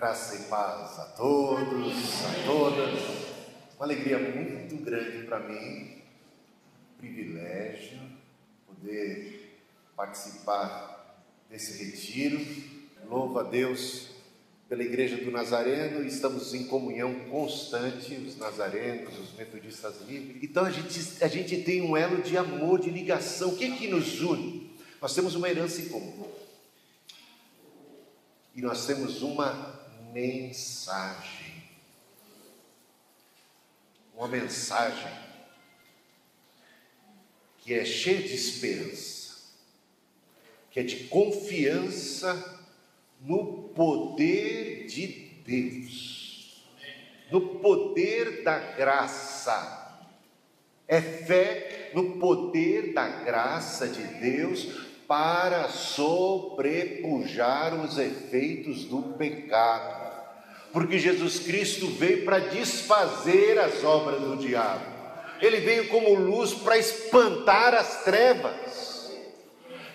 Graça e paz a todos, a todas. Uma alegria muito grande para mim, privilégio poder participar desse retiro. Louvo a Deus pela Igreja do Nazareno, estamos em comunhão constante, os nazarenos, os metodistas livres. Então a gente, a gente tem um elo de amor, de ligação. O que que nos une? Nós temos uma herança em comum. E nós temos uma mensagem. Uma mensagem que é cheia de esperança, que é de confiança no poder de Deus, no poder da graça. É fé no poder da graça de Deus para sobrepujar os efeitos do pecado porque Jesus Cristo veio para desfazer as obras do diabo. Ele veio como luz para espantar as trevas.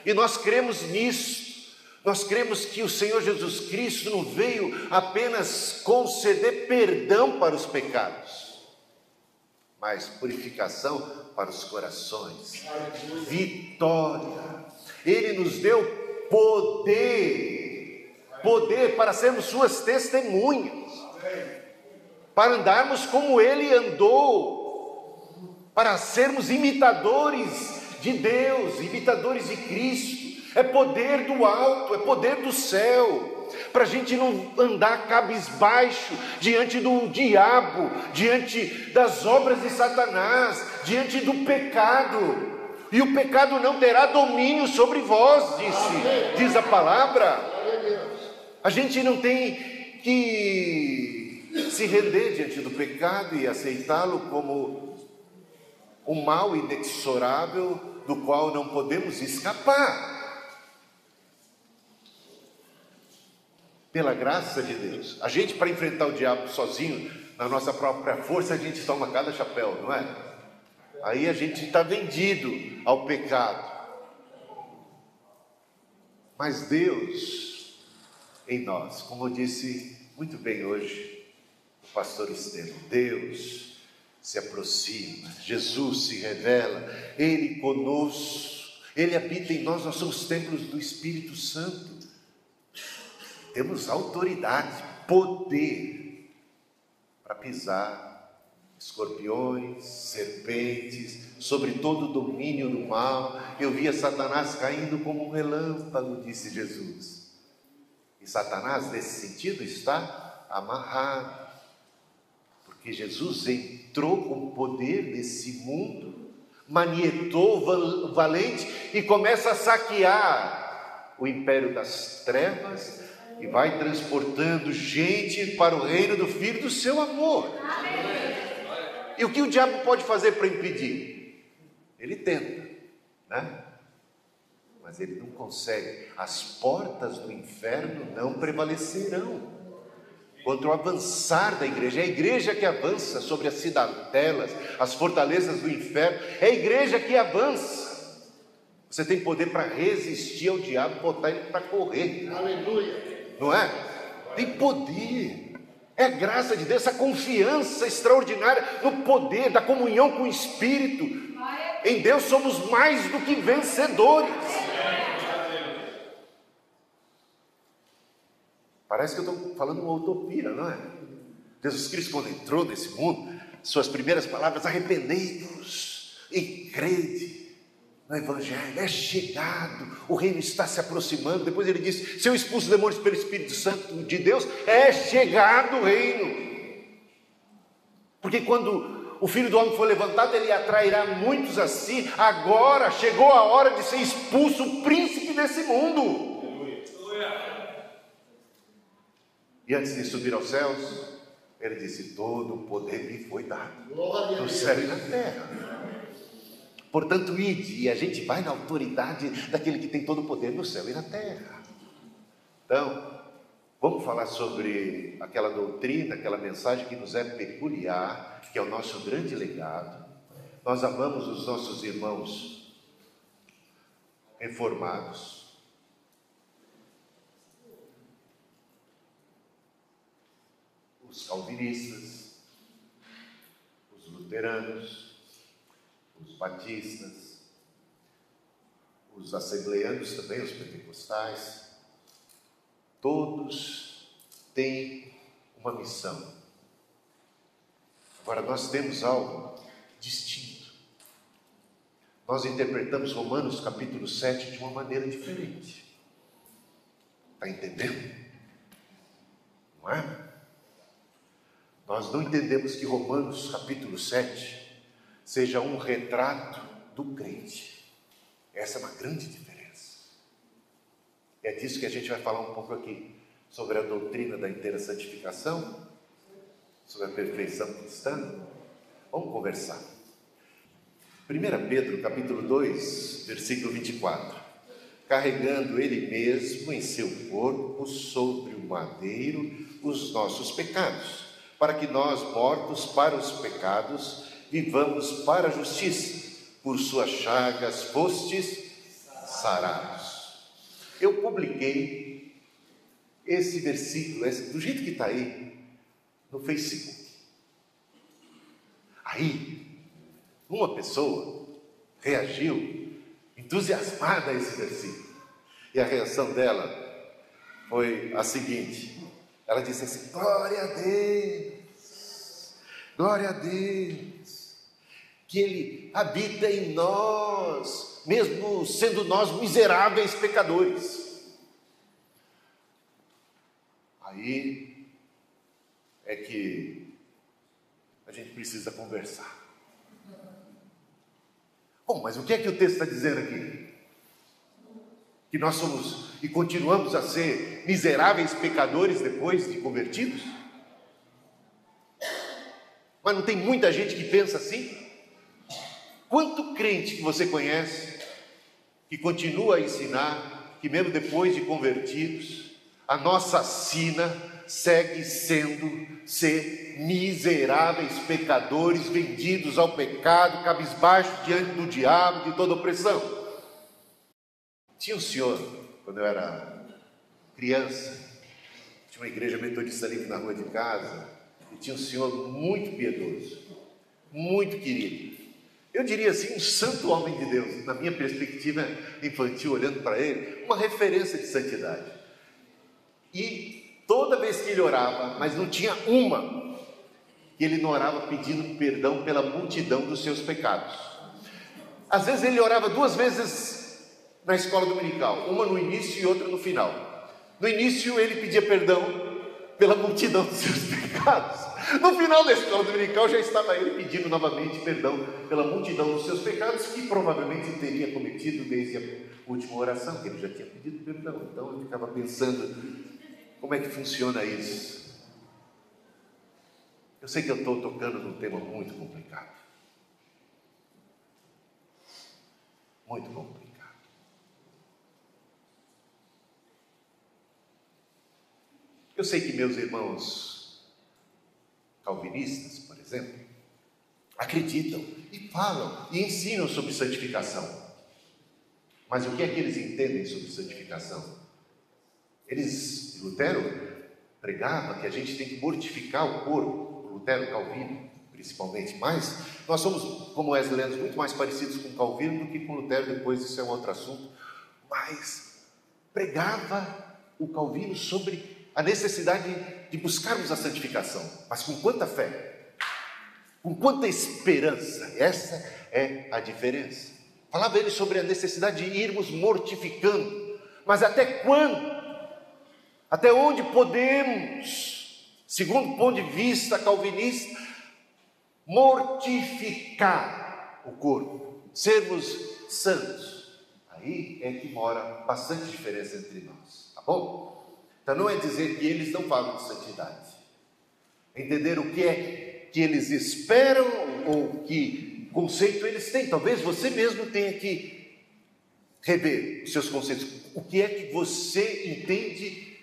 E nós cremos nisso. Nós cremos que o Senhor Jesus Cristo não veio apenas conceder perdão para os pecados, mas purificação para os corações, vitória. Ele nos deu poder poder para sermos suas testemunhas, para andarmos como ele andou, para sermos imitadores de Deus, imitadores de Cristo. É poder do alto, é poder do céu, para a gente não andar cabisbaixo diante do diabo, diante das obras de Satanás, diante do pecado. E o pecado não terá domínio sobre vós, disse, diz a palavra. A gente não tem que se render diante do pecado e aceitá-lo como um mal inexorável do qual não podemos escapar. Pela graça de Deus. A gente, para enfrentar o diabo sozinho, na nossa própria força, a gente toma cada chapéu, não é? Aí a gente está vendido ao pecado. Mas Deus em nós. Como disse muito bem hoje o pastor Estevão, Deus se aproxima, Jesus se revela, Ele conosco, Ele habita em nós, nós somos templos do Espírito Santo. Temos autoridade, poder para pisar escorpiões, serpentes, sobre todo o domínio do mal. Eu via Satanás caindo como um relâmpago, disse Jesus. E Satanás, nesse sentido, está amarrado, porque Jesus entrou com poder nesse mundo, manietou valente e começa a saquear o império das trevas e vai transportando gente para o reino do Filho do seu amor. E o que o diabo pode fazer para impedir? Ele tenta, né? Mas ele não consegue. As portas do inferno não prevalecerão contra o avançar da igreja. É a igreja que avança sobre as cidadelas, as fortalezas do inferno. É a igreja que avança. Você tem poder para resistir ao diabo, botar ele para correr. Aleluia. Não é? Tem poder. É a graça de Deus, essa confiança extraordinária no poder da comunhão com o Espírito. Em Deus somos mais do que vencedores. Parece que eu estou falando uma utopia, não é? Jesus Cristo, quando entrou nesse mundo, suas primeiras palavras: arrependei-vos e crede no Evangelho, é chegado, o reino está se aproximando. Depois ele disse: se eu expulso demônios pelo Espírito Santo de Deus, é chegado o reino. Porque quando o filho do homem for levantado, ele atrairá muitos a si. Agora chegou a hora de ser expulso o príncipe desse mundo. E antes de subir aos céus, ele disse: Todo o poder me foi dado, no céu e na terra. Portanto, ide, e a gente vai na autoridade daquele que tem todo o poder no céu e na terra. Então, vamos falar sobre aquela doutrina, aquela mensagem que nos é peculiar, que é o nosso grande legado. Nós amamos os nossos irmãos reformados, os calvinistas, os luteranos, os batistas, os assembleanos também, os pentecostais, todos têm uma missão. Agora, nós temos algo distinto. Nós interpretamos Romanos capítulo 7 de uma maneira diferente. Está entendendo? Não é? Nós não entendemos que Romanos capítulo 7 seja um retrato do crente. Essa é uma grande diferença. É disso que a gente vai falar um pouco aqui, sobre a doutrina da inteira santificação, sobre a perfeição cristã. Vamos conversar. 1 Pedro capítulo 2, versículo 24. Carregando ele mesmo em seu corpo sobre o madeiro os nossos pecados, para que nós, mortos para os pecados, vivamos para a justiça. Por suas chagas fostes sarados. Eu publiquei esse versículo, do jeito que está aí, no Facebook. Aí, uma pessoa reagiu entusiasmada a esse versículo. E a reação dela foi a seguinte: ela disse assim: Glória a Deus, glória a Deus, que Ele habita em nós, mesmo sendo nós miseráveis pecadores. Aí é que a gente precisa conversar. Bom, mas o que é que o texto está dizendo aqui? que nós somos e continuamos a ser miseráveis pecadores depois de convertidos? Mas não tem muita gente que pensa assim? Quanto crente que você conhece que continua a ensinar que, mesmo depois de convertidos, a nossa sina segue sendo ser miseráveis pecadores vendidos ao pecado, cabisbaixo diante do diabo, de toda opressão? Tinha um senhor, quando eu era criança, tinha uma igreja metodista ali na rua de casa, e tinha um senhor muito piedoso, muito querido. Eu diria assim, um santo homem de Deus, na minha perspectiva infantil, olhando para ele, uma referência de santidade. E toda vez que ele orava, mas não tinha uma, que ele não orava pedindo perdão pela multidão dos seus pecados. Às vezes ele orava duas vezes na escola dominical, uma no início e outra no final. No início ele pedia perdão pela multidão dos seus pecados. No final da escola dominical já estava ele pedindo novamente perdão pela multidão dos seus pecados que provavelmente teria cometido desde a última oração, que ele já tinha pedido perdão. Então eu ficava pensando como é que funciona isso. Eu sei que eu estou tocando num tema muito complicado. Muito complicado. Eu sei que meus irmãos calvinistas, por exemplo, acreditam e falam e ensinam sobre santificação. Mas o que é que eles entendem sobre santificação? Eles, Lutero pregava que a gente tem que mortificar o corpo, Lutero Calvino principalmente, mas nós somos, como wesleyans, muito mais parecidos com Calvino do que com Lutero, depois isso é um outro assunto, mas pregava o Calvino sobre a necessidade de buscarmos a santificação, mas com quanta fé, com quanta esperança, essa é a diferença. Falava ele sobre a necessidade de irmos mortificando, mas até quando? Até onde podemos, segundo o ponto de vista calvinista, mortificar o corpo, sermos santos? Aí é que mora bastante diferença entre nós, tá bom? Então não é dizer que eles não falam de santidade. É entender o que é que eles esperam ou que conceito eles têm. Talvez você mesmo tenha que rever os seus conceitos. O que é que você entende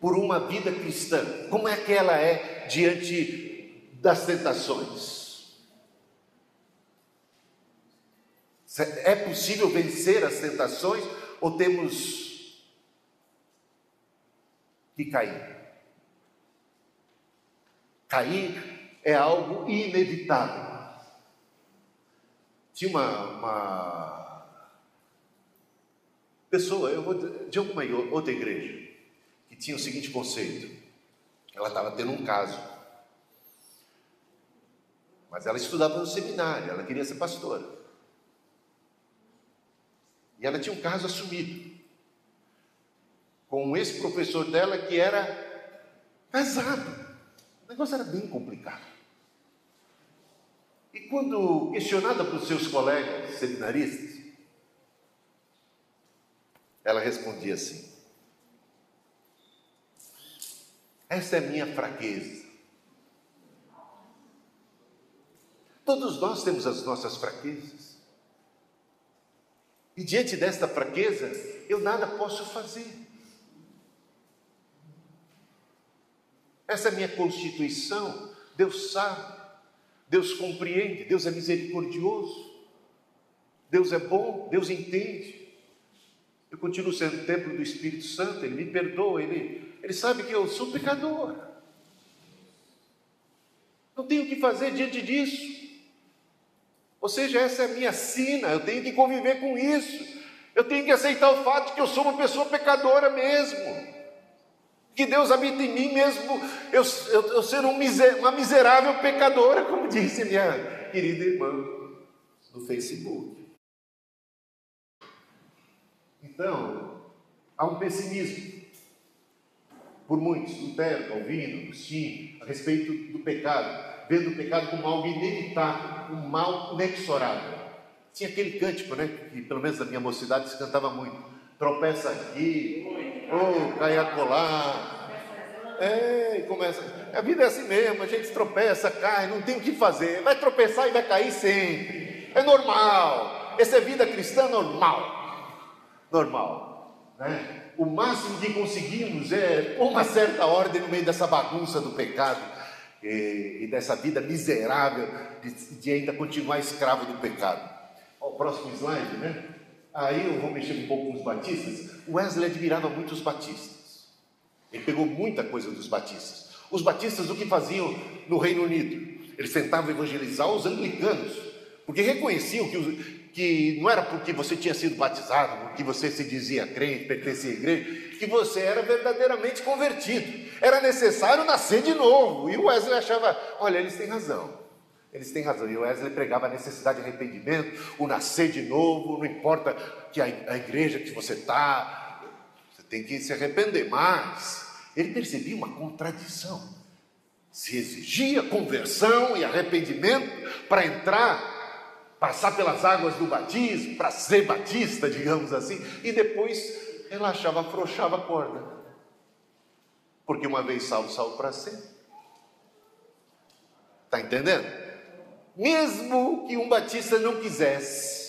por uma vida cristã? Como é que ela é diante das tentações? É possível vencer as tentações ou temos que cair. Cair é algo inevitável. Tinha uma, uma pessoa, eu vou de alguma outra igreja, que tinha o seguinte conceito: ela estava tendo um caso, mas ela estudava no seminário, ela queria ser pastora. E ela tinha um caso assumido com esse professor dela que era casado. O negócio era bem complicado. E quando questionada pelos seus colegas seminaristas, ela respondia assim: Essa é minha fraqueza. Todos nós temos as nossas fraquezas. E diante desta fraqueza, eu nada posso fazer. Essa é minha constituição. Deus sabe, Deus compreende, Deus é misericordioso, Deus é bom, Deus entende. Eu continuo sendo templo do Espírito Santo, Ele me perdoa, Ele, Ele sabe que eu sou pecador. Não tenho o que fazer diante disso. Ou seja, essa é a minha sina, eu tenho que conviver com isso. Eu tenho que aceitar o fato de que eu sou uma pessoa pecadora mesmo que Deus habita em mim mesmo, eu, eu, eu ser um miser, uma miserável pecadora, como disse minha querida irmã no Facebook. Então, há um pessimismo por muitos, Lutero, Calvino, Agostinho, a respeito do pecado, vendo o pecado como algo inevitável, um mal inexorável. Tinha aquele cântico, né, que pelo menos na minha mocidade se cantava muito: tropeça aqui, oh, cai acolá. É, começa. A vida é assim mesmo, a gente tropeça, cai, não tem o que fazer. Vai tropeçar e vai cair sempre. É normal. Essa é vida cristã normal. Normal. Né? O máximo que conseguimos é uma certa ordem no meio dessa bagunça do pecado e, e dessa vida miserável de, de, ainda continuar escravo do pecado. Ó, o próximo slide, né? Aí eu vou mexer um pouco com os batistas. Wesley admirava muito os batistas. Ele pegou muita coisa dos batistas. Os batistas, o que faziam no Reino Unido? Eles tentavam evangelizar os anglicanos, porque reconheciam que, que não era porque você tinha sido batizado, porque você se dizia crente, pertencia à igreja, que você era verdadeiramente convertido. Era necessário nascer de novo. E o Wesley achava: olha, eles têm razão. Eles têm razão. E o Wesley pregava a necessidade de arrependimento, o nascer de novo, não importa que a, igreja que você está, você tem que se arrepender. Mas ele percebia uma contradição. Se exigia conversão e arrependimento para entrar, passar pelas águas do batismo, para ser batista, digamos assim, e depois relaxava, afrouxava a corda. Porque uma vez salvo, salvo para sempre. Está entendendo? mesmo que um batista não quisesse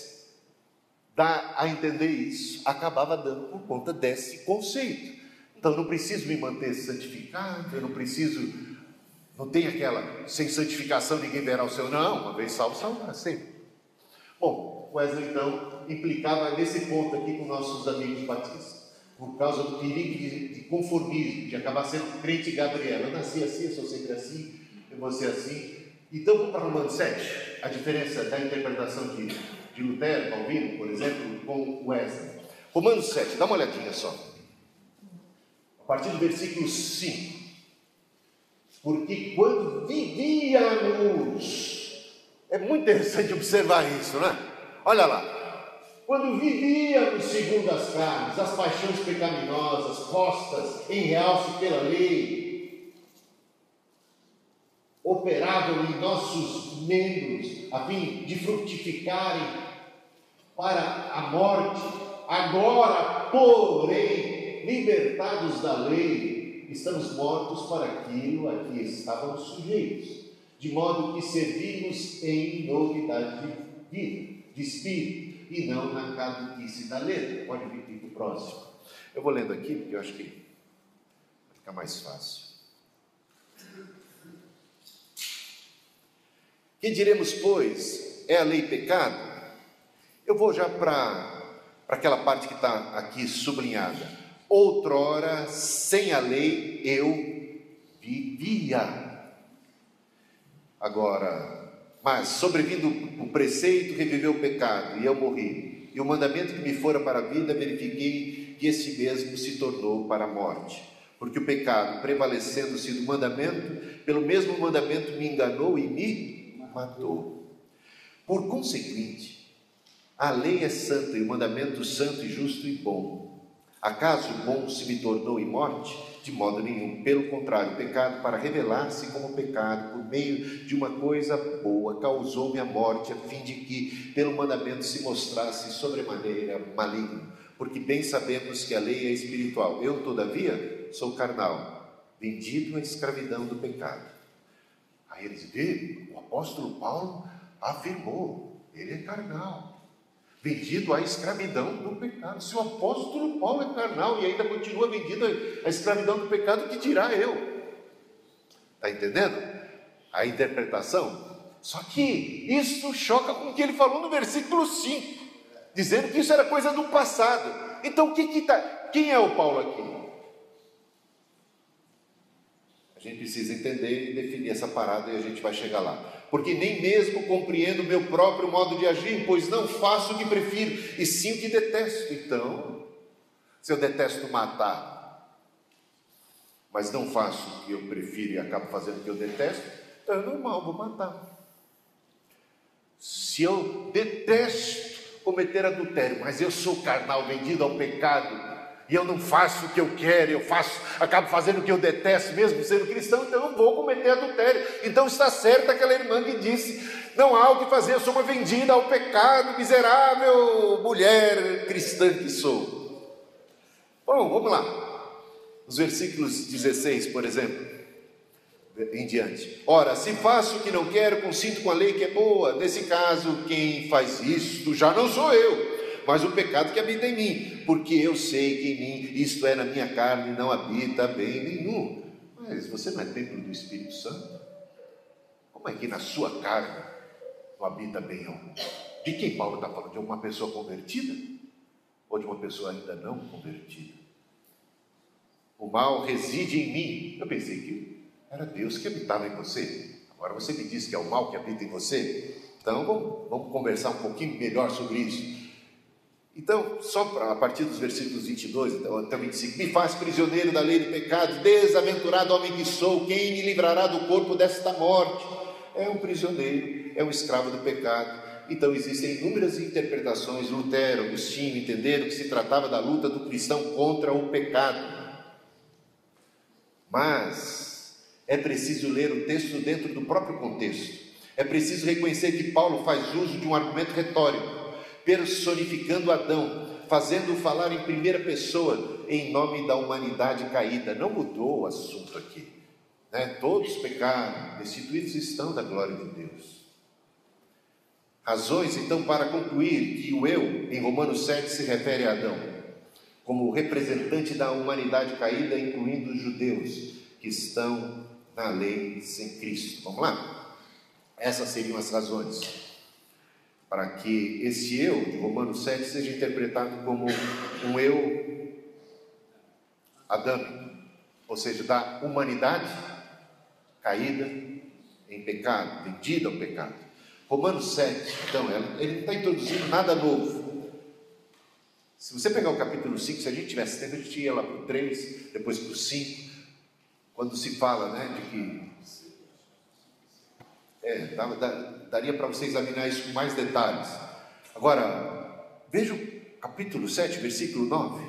dar a entender isso, acabava dando por conta desse conceito. Então não preciso me manter santificado, eu não preciso, não tem aquela, sem santificação ninguém verá o seu, não, uma vez salvo, salvará sempre. Bom, Wesley então implicava nesse ponto aqui com nossos amigos batistas, por causa do perigo de, de conformismo, de acabar sendo crente Gabriel. Eu nasci assim, eu sou sempre assim, eu vou ser assim. Então vamos para Romanos 7, a diferença da interpretação de, de Lutero, Calvino, por exemplo, com Wesley. Romanos 7, dá uma olhadinha só. A partir do versículo 5. Porque quando vivíamos, é muito interessante observar isso, né? Olha lá. Quando vivíamos segundo as carnes, as paixões pecaminosas, postas em realce pela lei, operavam em nossos membros a fim de frutificarem para a morte. Agora, porém, libertados da lei, estamos mortos para aquilo a que estávamos sujeitos, de modo que servimos em novidade de vida, de espírito, e não na caduquice da letra. Pode vir para o próximo. Eu vou lendo aqui, porque eu acho que vai ficar mais fácil. Que diremos, pois, é a lei pecado? Eu vou já para aquela parte que está aqui sublinhada. Outrora, sem a lei, eu vivia. Agora, mas sobrevindo o preceito, reviveu o pecado, e eu morri. E o mandamento que me fora para a vida, verifiquei que esse mesmo se tornou para a morte. Porque o pecado, prevalecendo-se do mandamento, pelo mesmo mandamento me enganou e me matou. Por conseguinte, a lei é santa e o mandamento santo e justo e bom. Acaso bom se me tornou em morte? De modo nenhum. Pelo contrário, o pecado, para revelar-se como pecado por meio de uma coisa boa, causou-me a morte, a fim de que, pelo mandamento, se mostrasse sobremaneira maligno. Porque bem sabemos que a lei é espiritual. Eu, todavia, sou carnal, vendido à escravidão do pecado. Aí eles vê, o apóstolo Paulo afirmou, ele é carnal vendido à escravidão do pecado. Se o apóstolo Paulo é carnal e ainda continua vendido à escravidão do pecado, que dirá eu? Está entendendo? A interpretação. Só que isso choca com o que ele falou no versículo 5, dizendo que isso era coisa do passado. Então, que tá, quem é o Paulo aqui? A gente precisa entender e definir essa parada e a gente vai chegar lá porque nem mesmo compreendo o meu próprio modo de agir, pois não faço o que prefiro, e sim o que detesto. Então, se eu detesto matar, mas não faço o que eu prefiro e acabo fazendo o que eu detesto, então é normal, vou matar. Se eu detesto cometer adultério, mas eu sou carnal, vendido ao pecado, e eu não faço o que eu quero, eu faço, acabo fazendo o que eu detesto, mesmo sendo cristão, então eu vou cometer adultério. Então está certa aquela irmã que disse: não há o que fazer, eu sou uma vendida ao pecado, miserável mulher cristã que sou. Bom, vamos lá. Os versículos 16, por exemplo, em diante. Ora, se faço o que não quero, consinto com a lei que é boa. Nesse caso, quem faz isto já não sou eu mas o pecado que habita em mim, porque eu sei que em mim, isto é, na minha carne, não habita bem nenhum. Mas você não é templo do Espírito Santo? Como é que na sua carne não habita bem algum? De quem Paulo está falando? De uma pessoa convertida? Ou de uma pessoa ainda não convertida? O mal reside em mim. Eu pensei que era Deus que habitava em você. Agora você me diz que é o mal que habita em você. Então vamos, vamos conversar um pouquinho melhor sobre isso. Então, só a partir dos versículos 22 até 25: Me faz prisioneiro da lei do pecado, desaventurado homem que sou, quem me livrará do corpo desta morte? É um prisioneiro, é um escravo do pecado. Então, existem inúmeras interpretações. Lutero, Agostinho entenderam que se tratava da luta do cristão contra o pecado. Mas é preciso ler o texto dentro do próprio contexto. É preciso reconhecer que Paulo faz uso de um argumento retórico personificando Adão, fazendo-o falar em primeira pessoa, em nome da humanidade caída. Não mudou o assunto aqui. Né? Todos pecaram, destituídos estão da glória de Deus. Razões, então, para concluir que o eu, em Romanos 7, se refere a Adão, como representante da humanidade caída, incluindo os judeus que estão na lei sem Cristo. Vamos lá? Essas seriam as razões para que esse eu de Romanos 7 seja interpretado como um eu adâmico, ou seja, da humanidade caída em pecado, vendida ao pecado. Romanos 7, então, ele não está introduzindo nada novo. Se você pegar o capítulo 5, se a gente tivesse tempo, a gente ia lá para o 3, depois para o 5, quando se fala né, de que é, daria para você examinar isso com mais detalhes. Agora, veja o capítulo 7, versículo 9.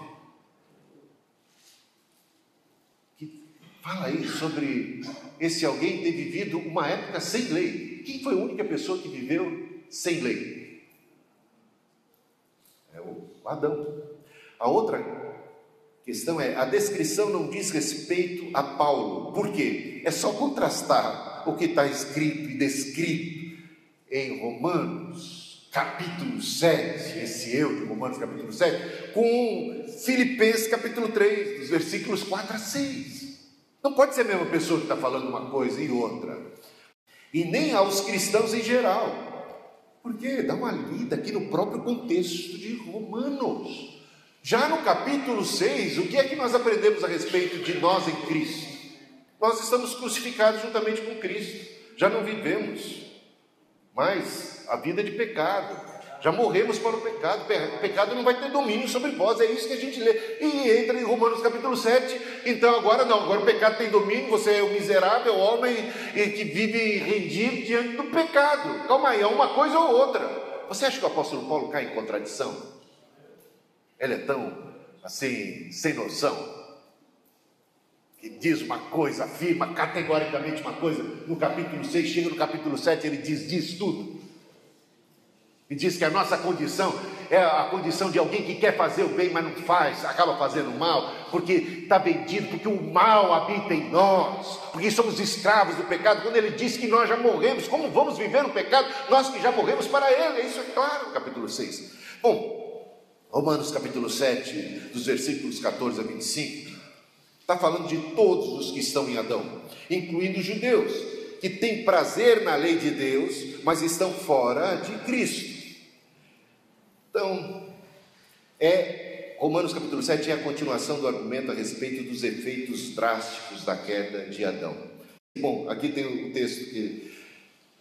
Que fala aí sobre esse alguém ter vivido uma época sem lei. Quem foi a única pessoa que viveu sem lei? É o Adão. A outra questão é: a descrição não diz respeito a Paulo. Por quê? É só contrastar o que está escrito e descrito em Romanos, capítulo 7, esse eu de Romanos, capítulo 7, com Filipenses, capítulo 3, dos versículos 4 a 6. Não pode ser a mesma pessoa que está falando uma coisa e outra. E nem aos cristãos em geral. Porque dá uma lida aqui no próprio contexto de Romanos. Já no capítulo 6, o que é que nós aprendemos a respeito de nós em Cristo? Nós estamos crucificados juntamente com Cristo. já não vivemos mais a vida de pecado. Já morremos para o pecado. Pecado não vai ter domínio sobre vós. É isso que a gente lê. E entra em Romanos capítulo 7. Então agora não, agora o pecado tem domínio. Você é o miserável homem que vive rendido diante do pecado. Calma aí, é uma coisa ou outra. Você acha que o apóstolo Paulo cai em contradição? Ele é tão assim, sem noção que diz uma coisa, afirma categoricamente uma coisa, no capítulo 6, chega no capítulo 7, ele diz, diz tudo. E diz que a nossa condição é a condição de alguém que quer fazer o bem, mas não faz, acaba fazendo mal, porque está vendido, porque o mal habita em nós, porque somos escravos do pecado. Quando ele diz que nós já morremos, como vamos viver no pecado? Nós que já morremos para ele, isso é claro capítulo 6. Bom, Romanos capítulo 7, dos versículos 14 a 25, está falando de todos os que estão em Adão, incluindo os judeus, que têm prazer na lei de Deus, mas estão fora de Cristo. Então, é Romanos capítulo 7 é a continuação do argumento a respeito dos efeitos drásticos da queda de Adão. Bom, aqui tem o texto que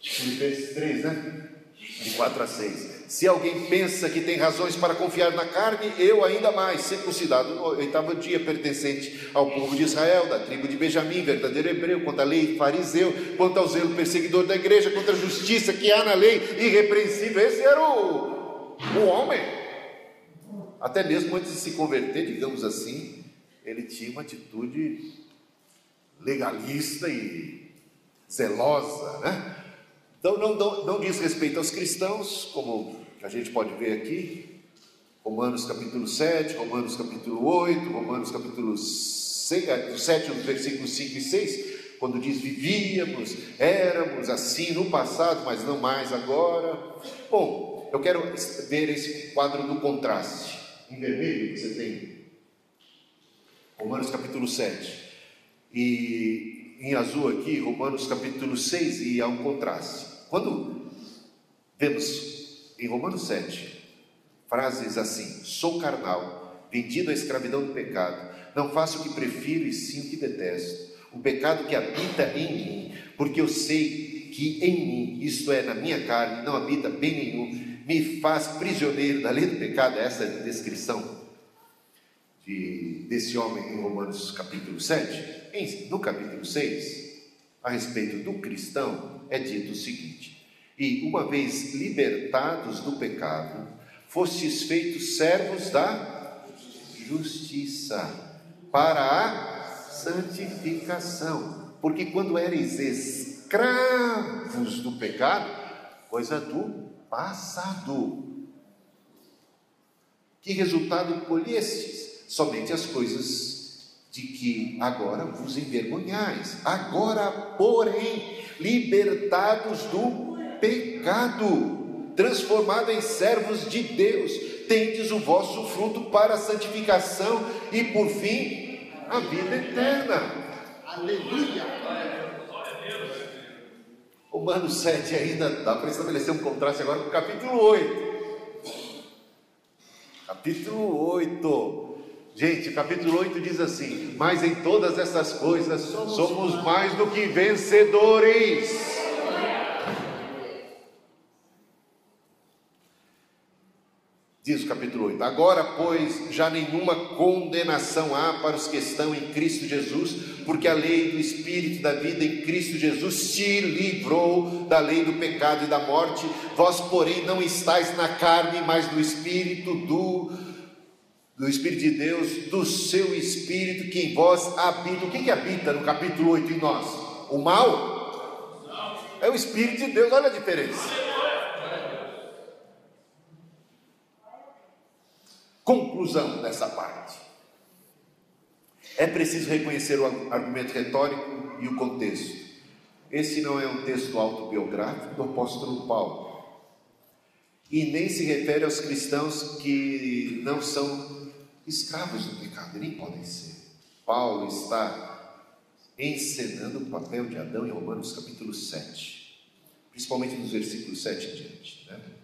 Filipenses 3, né? De 4 a 6. Se alguém pensa que tem razões para confiar na carne, eu ainda mais, circuncidado no oitavo dia, pertencente ao povo de Israel, da tribo de Benjamim, verdadeiro hebreu, quanto à lei fariseu, quanto ao zelo perseguidor da igreja, contra a justiça que há na lei, irrepreensível. Esse era o o homem, até mesmo antes de se converter, digamos assim, ele tinha uma atitude legalista e zelosa, né? Então não, não, não diz respeito aos cristãos, como a gente pode ver aqui, Romanos capítulo 7, Romanos capítulo 8, Romanos capítulo 6, 7, versículos 5 e 6, quando diz vivíamos, éramos assim no passado, mas não mais agora. Bom, eu quero ver esse quadro do contraste. Em vermelho você tem Romanos capítulo 7. E em azul aqui, Romanos capítulo 6, e há um contraste. Quando vemos em Romanos 7 frases assim: sou carnal, vendido à escravidão do pecado, não faço o que prefiro e sim o que detesto. O pecado que habita em mim, porque eu sei que em mim, isto é, na minha carne, não habita bem nenhum, me faz prisioneiro da lei do pecado, essa é a descrição de, desse homem em Romanos capítulo 7. Em, no capítulo 6, a respeito do cristão, é dito o seguinte: E uma vez libertados do pecado, fostes feitos servos da justiça para a santificação. Porque quando eres escravos do pecado, coisa do passado. Que resultado colhestes? Somente as coisas de que agora vos envergonhais. Agora, porém, libertados do pecado, transformados em servos de Deus, tendes o vosso fruto para a santificação e, por fim, a vida eterna. Aleluia! Romanos 7 ainda dá para estabelecer um contraste agora com o capítulo 8. Capítulo 8. Gente, o capítulo 8 diz assim: Mas em todas essas coisas somos mais do que vencedores Diz o capítulo 8: Agora, pois, já nenhuma condenação há para os que estão em Cristo Jesus, porque a lei do Espírito da vida em Cristo Jesus te livrou da lei do pecado e da morte. Vós, porém, não estáis na carne, mas no Espírito do, do Espírito de Deus, do seu Espírito que em vós habita. O que, que habita no capítulo 8 em nós? O mal? É o Espírito de Deus, olha a diferença. Conclusão dessa parte. É preciso reconhecer o argumento retórico e o contexto. Esse não é um texto autobiográfico do apóstolo Paulo. E nem se refere aos cristãos que não são escravos do pecado, nem podem ser. Paulo está encenando o papel de Adão em Romanos capítulo 7, principalmente nos versículos 7 em diante. Né?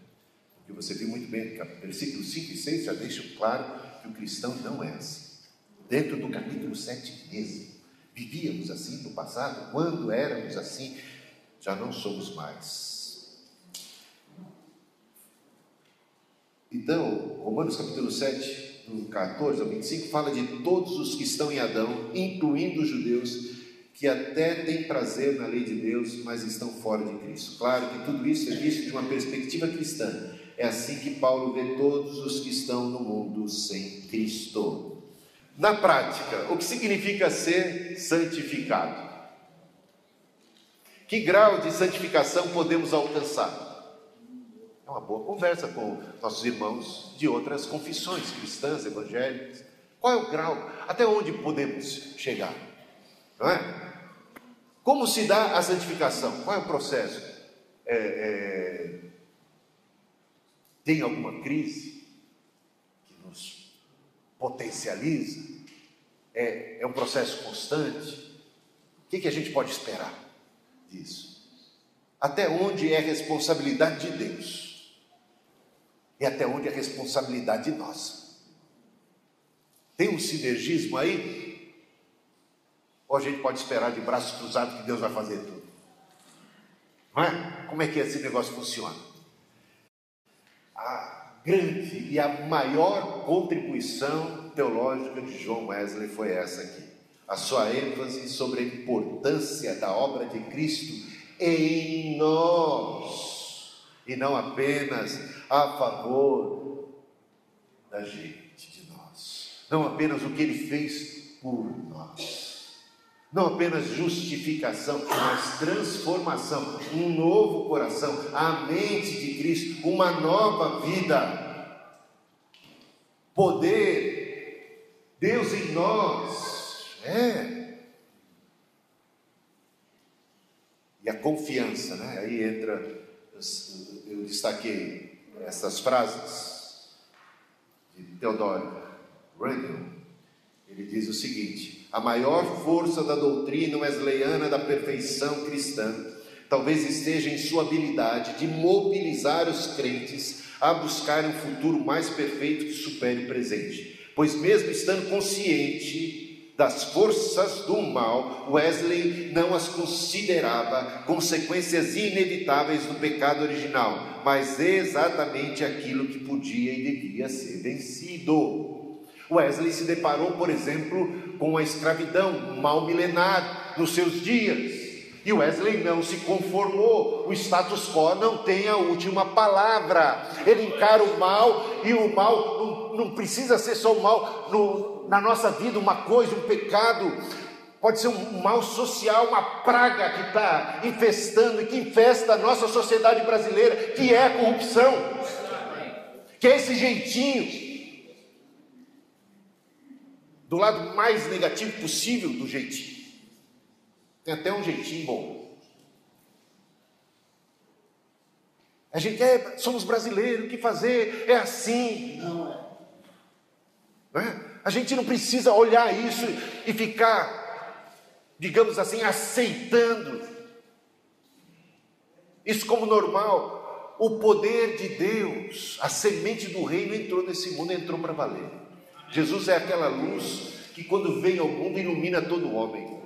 Que você viu muito bem, versículos 5 e 6 já deixam claro que o cristão não é assim. Dentro do capítulo 7 mesmo, vivíamos assim no passado, quando éramos assim, já não somos mais. Então, Romanos capítulo 7, do 14 ao 25, fala de todos os que estão em Adão, incluindo os judeus, que até têm prazer na lei de Deus, mas estão fora de Cristo. Claro que tudo isso é visto de uma perspectiva cristã. É assim que Paulo vê todos os que estão no mundo sem Cristo. Na prática, o que significa ser santificado? Que grau de santificação podemos alcançar? É uma boa conversa com nossos irmãos de outras confissões cristãs, evangélicas. Qual é o grau? Até onde podemos chegar? Não é? Como se dá a santificação? Qual é o processo? É, é... Tem alguma crise que nos potencializa? É, é um processo constante? O que, que a gente pode esperar disso? Até onde é responsabilidade de Deus? e até onde é responsabilidade nossa. Tem um sinergismo aí? Ou a gente pode esperar de braços cruzados que Deus vai fazer tudo? Não é? Como é que esse negócio funciona? A grande e a maior contribuição teológica de João Wesley foi essa aqui. A sua ênfase sobre a importância da obra de Cristo em nós, e não apenas a favor da gente, de nós. Não apenas o que ele fez por nós. Não apenas justificação, mas transformação, um novo coração, a mente de Cristo, uma nova vida. Poder, Deus em nós. É. E a confiança, né? Aí entra, eu destaquei essas frases de Theodore Randall, ele diz o seguinte: a maior força da doutrina wesleyana da perfeição cristã talvez esteja em sua habilidade de mobilizar os crentes a buscar um futuro mais perfeito que supere o presente, pois mesmo estando consciente das forças do mal, Wesley não as considerava consequências inevitáveis do pecado original, mas exatamente aquilo que podia e devia ser vencido. Wesley se deparou, por exemplo, com a escravidão, um mal milenar nos seus dias. E Wesley não se conformou, o status quo não tem a última palavra. Ele encara o mal e o mal não, não precisa ser só o mal no, na nossa vida uma coisa, um pecado, pode ser um mal social, uma praga que está infestando e que infesta a nossa sociedade brasileira, que é a corrupção, que é esse jeitinho, do lado mais negativo possível do jeitinho. Tem até um jeitinho bom. A gente é, somos brasileiros, o que fazer? É assim. Não é. Não é? A gente não precisa olhar isso e ficar, digamos assim, aceitando isso como normal. O poder de Deus, a semente do reino entrou nesse mundo, entrou para valer. Jesus é aquela luz que quando vem ao mundo ilumina todo homem.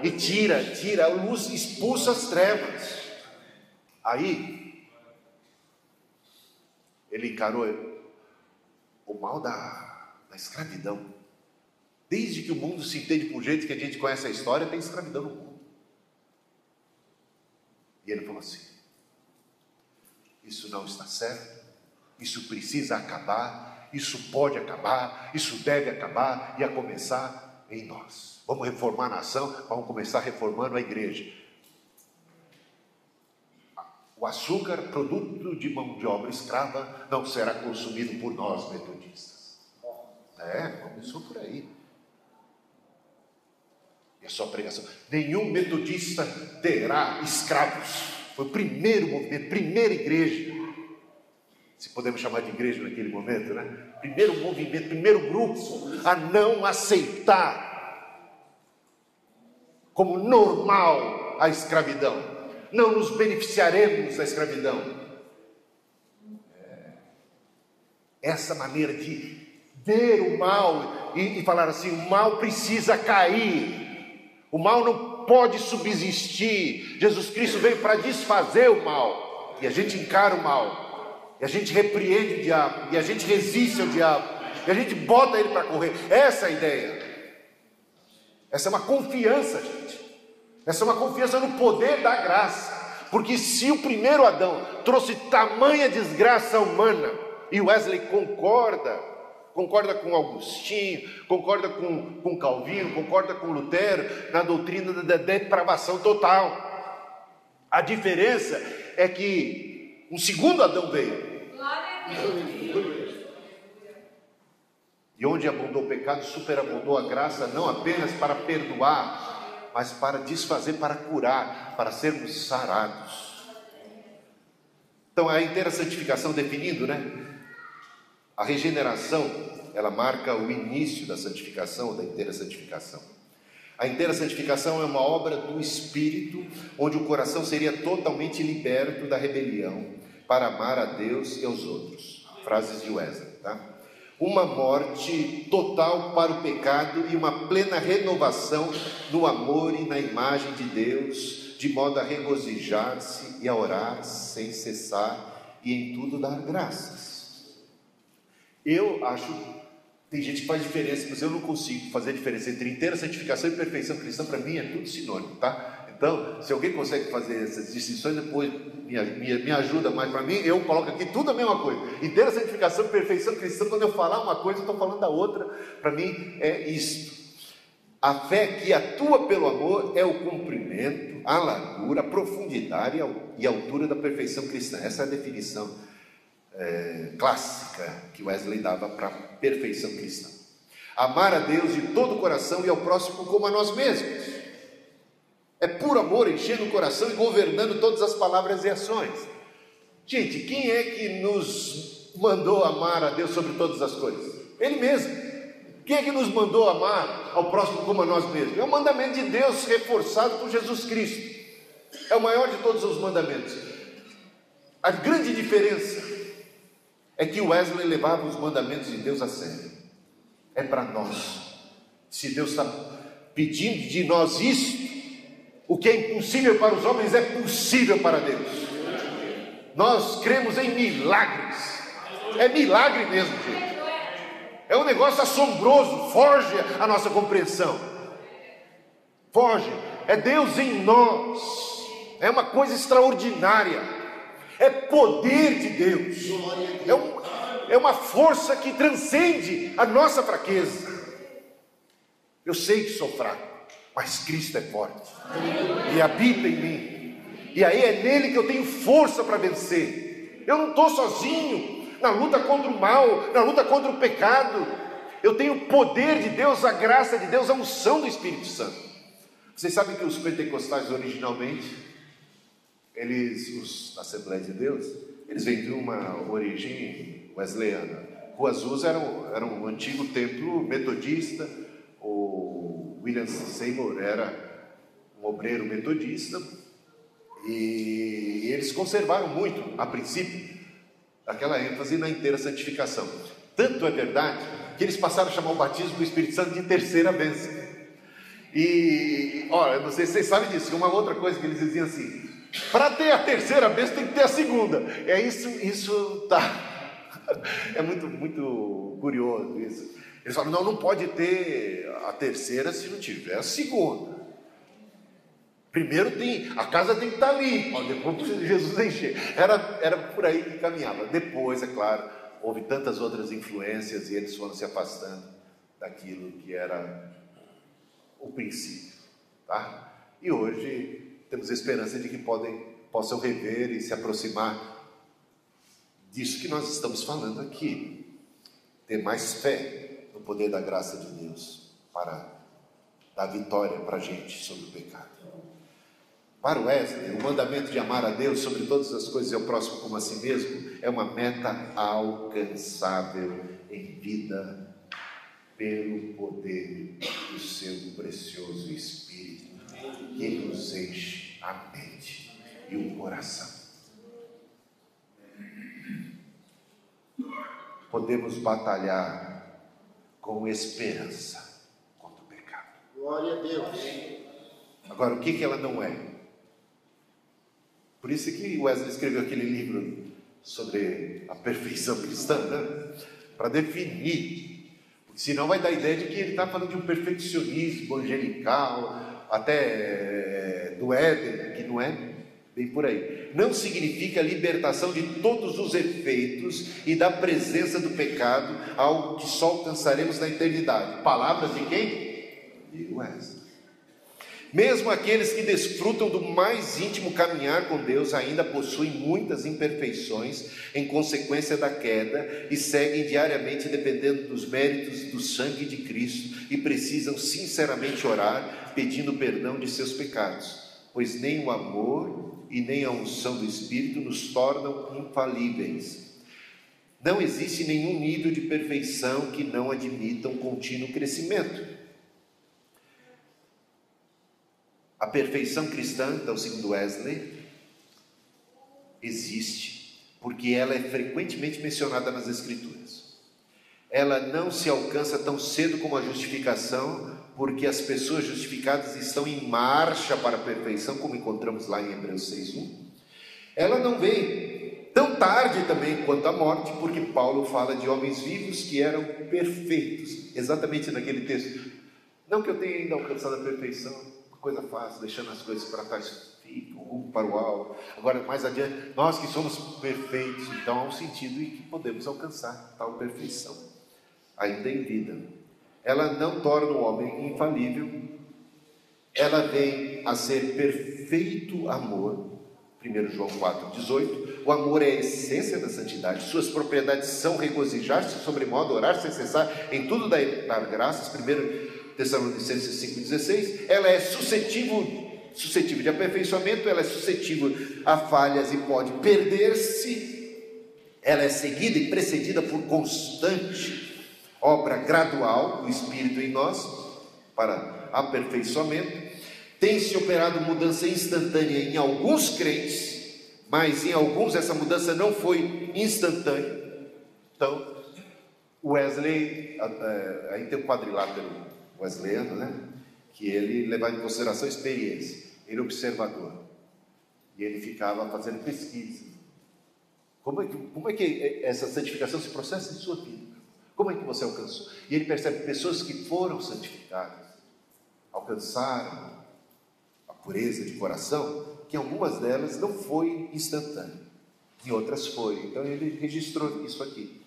E tira, tira, a luz expulsa as trevas. Aí, ele encarou o mal da a escravidão. Desde que o mundo se entende por jeito que a gente conhece a história, tem escravidão no mundo. E ele falou assim: Isso não está certo, isso precisa acabar, isso pode acabar, isso deve acabar, e a começar em nós. Vamos reformar a nação, vamos começar reformando a igreja. O açúcar, produto de mão de obra escrava, não será consumido por nós, metodistas. É, começou por aí. E a sua pregação: nenhum metodista terá escravos. Foi o primeiro movimento, primeira igreja. Se podemos chamar de igreja naquele momento, né? Primeiro movimento, primeiro grupo a não aceitar como normal a escravidão. Não nos beneficiaremos da escravidão. É. Essa maneira de ver o mal e, e falar assim: o mal precisa cair. O mal não, pode subsistir. Jesus Cristo veio para desfazer o mal, e a gente encara o mal, e a gente repreende o diabo, e a gente resiste ao diabo, e a gente bota ele para correr. Essa é a ideia. Essa é uma confiança, gente. Essa é uma confiança no poder da graça. Porque se o primeiro Adão trouxe tamanha desgraça humana, e Wesley concorda, concorda com Augustinho, concorda com, com Calvino, concorda com Lutero, na doutrina da depravação total. A diferença é que um segundo Adão veio. E onde abundou o pecado, superabundou a graça, não apenas para perdoar, mas para desfazer, para curar, para sermos sarados. Então, a inteira santificação definindo, né? A regeneração, ela marca o início da santificação, da inteira santificação. A inteira santificação é uma obra do Espírito, onde o coração seria totalmente liberto da rebelião para amar a Deus e aos outros. Frases de Wesley, tá? Uma morte total para o pecado e uma plena renovação no amor e na imagem de Deus, de modo a regozijar-se e a orar sem cessar e em tudo dar graças. Eu acho, tem gente que faz diferença, mas eu não consigo fazer diferença entre inteira santificação e perfeição cristã, para mim é tudo sinônimo, tá? Então, se alguém consegue fazer essas distinções, depois me, me, me ajuda mais para mim, eu coloco aqui tudo a mesma coisa. Inteira santificação, perfeição cristã, quando eu falar uma coisa, eu estou falando da outra, para mim é isto. A fé que atua pelo amor é o cumprimento, a largura, a profundidade e a altura da perfeição cristã. Essa é a definição é, clássica que Wesley dava para a perfeição cristã. Amar a Deus de todo o coração e ao próximo como a nós mesmos. É puro amor enchendo o coração e governando todas as palavras e ações. Gente, quem é que nos mandou amar a Deus sobre todas as coisas? Ele mesmo. Quem é que nos mandou amar ao próximo como a nós mesmos? É o mandamento de Deus reforçado por Jesus Cristo. É o maior de todos os mandamentos. A grande diferença é que Wesley levava os mandamentos de Deus a sério. É para nós. Se Deus está pedindo de nós isso, o que é impossível para os homens é possível para Deus. Nós cremos em milagres. É milagre mesmo, gente. É um negócio assombroso, foge a nossa compreensão. Foge. É Deus em nós. É uma coisa extraordinária é poder de Deus, é, um, é uma força que transcende a nossa fraqueza. Eu sei que sou fraco, mas Cristo é forte e habita em mim, e aí é nele que eu tenho força para vencer. Eu não estou sozinho na luta contra o mal, na luta contra o pecado. Eu tenho o poder de Deus, a graça de Deus, a unção do Espírito Santo. Vocês sabem que os pentecostais originalmente eles, os Assembleia de Deus, eles vêm de uma origem wesleyana. Rua Azul era um, era um antigo templo metodista, William Seymour era um obreiro metodista, e eles conservaram muito, a princípio, aquela ênfase na inteira santificação. Tanto é verdade que eles passaram a chamar o batismo do Espírito Santo de terceira bênção. E, olha, não sei se vocês sabem disso, uma outra coisa que eles diziam assim: para ter a terceira bênção tem que ter a segunda. É isso, isso tá. É muito, muito curioso isso. Eles falam, não, não pode ter a terceira se não tiver a segunda. Primeiro tem, a casa tem que estar ali, depois Jesus encher. Era, era por aí que caminhava. Depois, é claro, houve tantas outras influências e eles foram se afastando daquilo que era o princípio. Tá? E hoje temos esperança de que podem, possam rever e se aproximar disso que nós estamos falando aqui. Ter mais fé poder da graça de Deus para dar vitória para a gente sobre o pecado. Para o Wesley, o mandamento de amar a Deus sobre todas as coisas e ao próximo como a si mesmo é uma meta alcançável em vida pelo poder do seu precioso Espírito que nos enche a mente e o coração. Podemos batalhar com esperança contra o pecado. Glória a Deus. Agora, o que, que ela não é? Por isso que Wesley escreveu aquele livro sobre a perfeição cristã, né? para definir. Porque senão vai dar a ideia de que ele está falando de um perfeccionismo angelical, até é, do Éden, que não é bem por aí. Não significa libertação de todos os efeitos e da presença do pecado, algo que só alcançaremos na eternidade. Palavras de quem? De Wesley. Mesmo aqueles que desfrutam do mais íntimo caminhar com Deus ainda possuem muitas imperfeições em consequência da queda e seguem diariamente dependendo dos méritos do sangue de Cristo e precisam sinceramente orar pedindo perdão de seus pecados, pois nem o amor e nem a unção do Espírito nos tornam infalíveis. Não existe nenhum nível de perfeição que não admita um contínuo crescimento. A perfeição cristã, então, segundo Wesley, existe porque ela é frequentemente mencionada nas Escrituras. Ela não se alcança tão cedo como a justificação, porque as pessoas justificadas estão em marcha para a perfeição, como encontramos lá em Hebreus 6:1. Ela não vem tão tarde também quanto a morte, porque Paulo fala de homens vivos que eram perfeitos, exatamente naquele texto. Não que eu tenha ainda alcançado a perfeição, coisa fácil, deixando as coisas para trás, fica um rumo para o alto. Agora, mais adiante, nós que somos perfeitos, então há um sentido em que podemos alcançar tal perfeição, ainda em vida. Ela não torna o homem infalível, ela vem a ser perfeito amor. 1 João 4, 18. O amor é a essência da santidade, suas propriedades são regozijar-se sobre modo, orar sem cessar, em tudo dar graças. 1 Tessalonicenses 5,16, ela é suscetível, suscetível de aperfeiçoamento, ela é suscetível a falhas e pode perder-se, ela é seguida e precedida por constante obra gradual do Espírito em nós, para aperfeiçoamento, tem-se operado mudança instantânea em alguns crentes, mas em alguns essa mudança não foi instantânea. Então, Wesley, aí tem o quadrilátero wesleyano, né? que ele levava em consideração a experiência, ele é observador, e ele ficava fazendo pesquisa. Como é, que, como é que essa santificação se processa em sua vida? Como é que você alcançou? E ele percebe pessoas que foram santificadas, alcançaram a pureza de coração, que algumas delas não foi instantâneo, em outras foi. Então ele registrou isso aqui.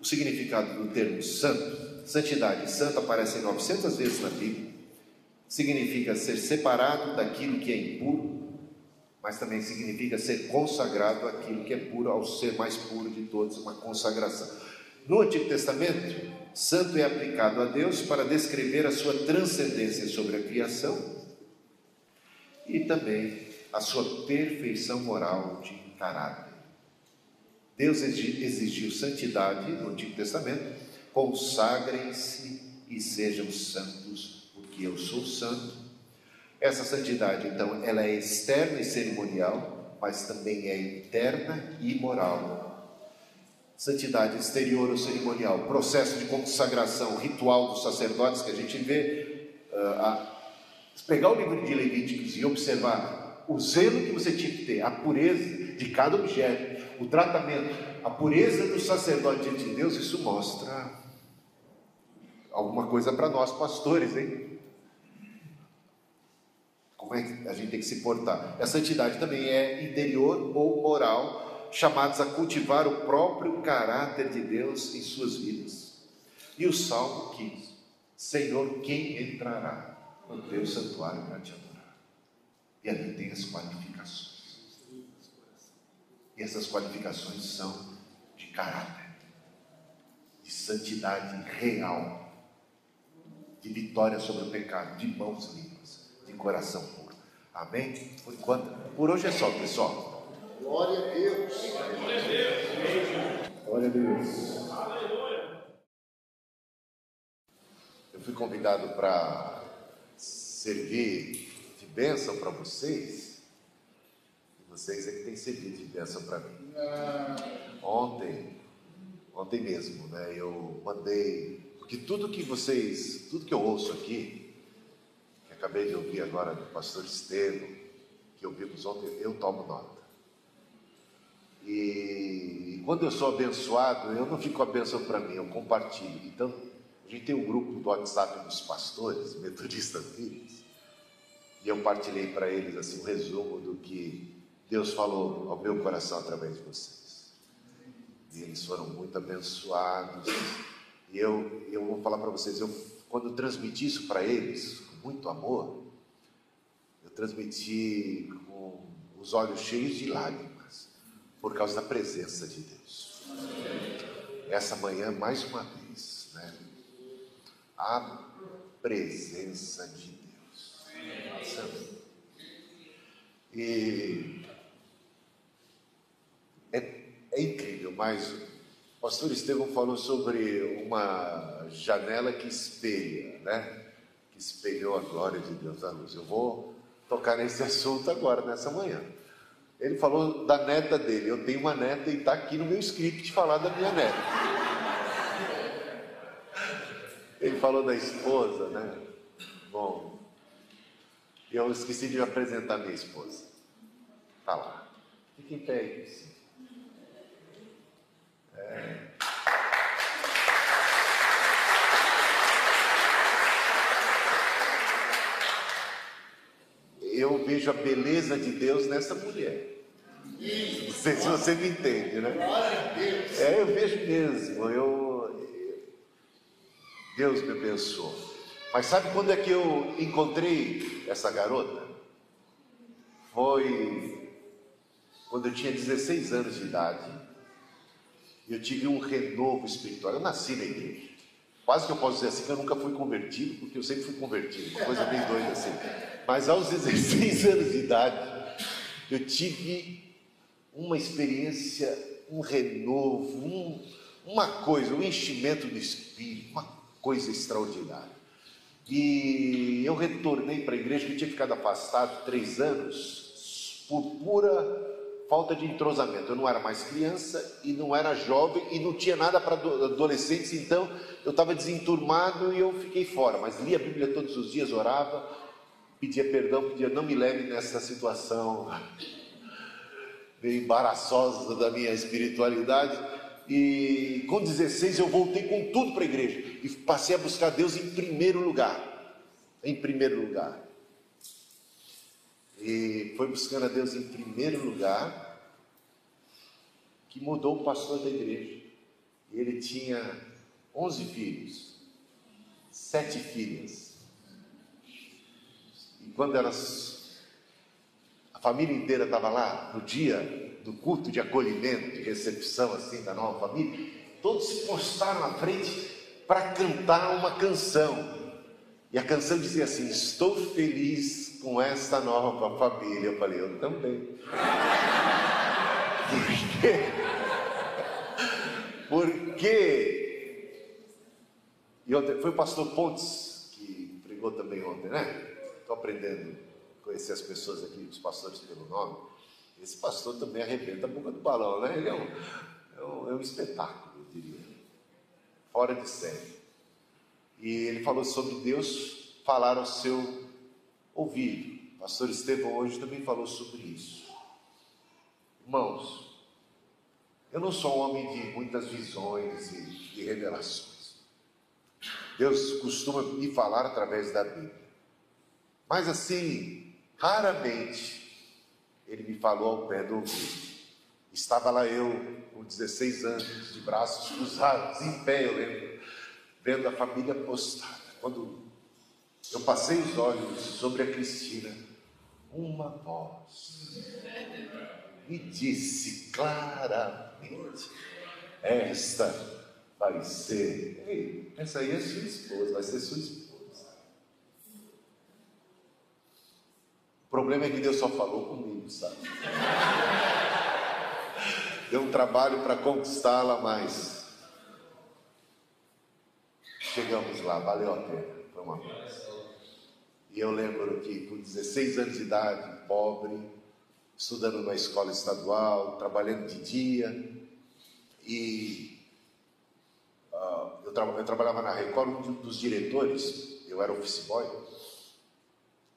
O significado do termo santo Santidade e santo aparecem 900 vezes na Bíblia. Significa ser separado daquilo que é impuro, mas também significa ser consagrado àquilo que é puro, ao ser mais puro de todos, uma consagração. No Antigo Testamento, santo é aplicado a Deus para descrever a sua transcendência sobre a criação e também a sua perfeição moral de caráter. Deus exigiu santidade no Antigo Testamento consagrem-se e sejam santos, porque eu sou santo. Essa santidade, então, ela é externa e cerimonial, mas também é interna e moral. Santidade exterior ou cerimonial, processo de consagração, ritual dos sacerdotes que a gente vê. Uh, a, pegar o livro de Levíticos e observar o zelo que você tinha que ter, a pureza de cada objeto, o tratamento, a pureza do sacerdote diante de Deus, isso mostra alguma coisa para nós pastores, hein? Como é que a gente tem que se portar? A santidade também é interior ou moral, chamados a cultivar o próprio caráter de Deus em suas vidas. E o Salmo 15: Senhor, quem entrará no teu santuário para te adorar? E ali tem as qualificações. E essas qualificações são de caráter, de santidade real de vitória sobre o pecado, de mãos limpas, de coração puro. Amém? Por enquanto, por hoje é só, pessoal. Glória a Deus. Glória a Deus. Glória a Deus. Eu fui convidado para servir de bênção para vocês. E vocês é que têm servido de bênção para mim. Ontem, ontem mesmo, né? Eu mandei porque tudo que vocês, tudo que eu ouço aqui, que acabei de ouvir agora do pastor Estevam, que ouvimos ontem, eu tomo nota. E, e quando eu sou abençoado, eu não fico abençoado para mim, eu compartilho. Então, a gente tem um grupo do WhatsApp dos pastores, metodistas filhos, e eu partilhei para eles assim um resumo do que Deus falou ao meu coração através de vocês. E eles foram muito abençoados. E eu, eu vou falar para vocês, eu, quando eu transmiti isso para eles, com muito amor, eu transmiti com os olhos cheios de lágrimas, por causa da presença de Deus. Essa manhã, mais uma vez, né? A presença de Deus. E é, é incrível, mas o pastor Estevão falou sobre uma janela que espelha, né? Que espelhou a glória de Deus à luz. Eu vou tocar nesse assunto agora, nessa manhã. Ele falou da neta dele. Eu tenho uma neta e está aqui no meu script falar da minha neta. Ele falou da esposa, né? Bom, eu esqueci de apresentar minha esposa. Está lá. Fique em pé aí. Eu vejo a beleza de Deus nessa mulher. Não sei se você me entende, né? É, eu vejo mesmo. Eu, Deus me abençoou. Mas sabe quando é que eu encontrei essa garota? Foi quando eu tinha 16 anos de idade eu tive um renovo espiritual. Eu nasci na igreja. Quase que eu posso dizer assim que eu nunca fui convertido, porque eu sempre fui convertido, uma coisa bem doida assim. Mas aos 16 anos de idade, eu tive uma experiência, um renovo, um, uma coisa, um enchimento do espírito, uma coisa extraordinária. E eu retornei para a igreja, que eu tinha ficado afastado três anos, por pura falta de entrosamento. Eu não era mais criança e não era jovem e não tinha nada para adolescentes, então eu estava desenturmado e eu fiquei fora. Mas lia a Bíblia todos os dias, orava, pedia perdão, pedia não me leve nessa situação meio embaraçosa da minha espiritualidade. E com 16 eu voltei com tudo para a igreja e passei a buscar Deus em primeiro lugar. Em primeiro lugar e foi buscando a Deus em primeiro lugar, que mudou o pastor da igreja. Ele tinha 11 filhos, sete filhas. E quando elas, a família inteira estava lá, no dia do culto de acolhimento, de recepção assim da nova família, todos se postaram à frente para cantar uma canção. E a canção dizia assim: Estou feliz com esta nova família. Eu falei, eu também. Por quê? Porque. E ontem, foi o pastor Pontes que pregou também ontem, né? Estou aprendendo a conhecer as pessoas aqui, os pastores pelo nome. Esse pastor também arrebenta a boca do balão, né? Ele é um, é um, é um espetáculo, eu diria. Fora de série. E ele falou sobre Deus falar ao seu ouvido. O pastor Estevão hoje também falou sobre isso. Irmãos, eu não sou um homem de muitas visões e de revelações. Deus costuma me falar através da Bíblia. Mas assim, raramente ele me falou ao pé do ouvido. Estava lá eu, com 16 anos, de braços cruzados, em pé, eu lembro vendo a família postada. Quando eu passei os olhos sobre a Cristina, uma voz me disse claramente: Esta vai ser, ei, essa aí é sua esposa, vai ser sua esposa. O problema é que Deus só falou comigo, sabe? Deu um trabalho para conquistá-la, mas Chegamos lá, valeu a pena, foi uma coisa. E eu lembro que com 16 anos de idade, pobre, estudando na escola estadual, trabalhando de dia, e uh, eu, tra eu, trabalhava na Record, um dos diretores, eu era office boy,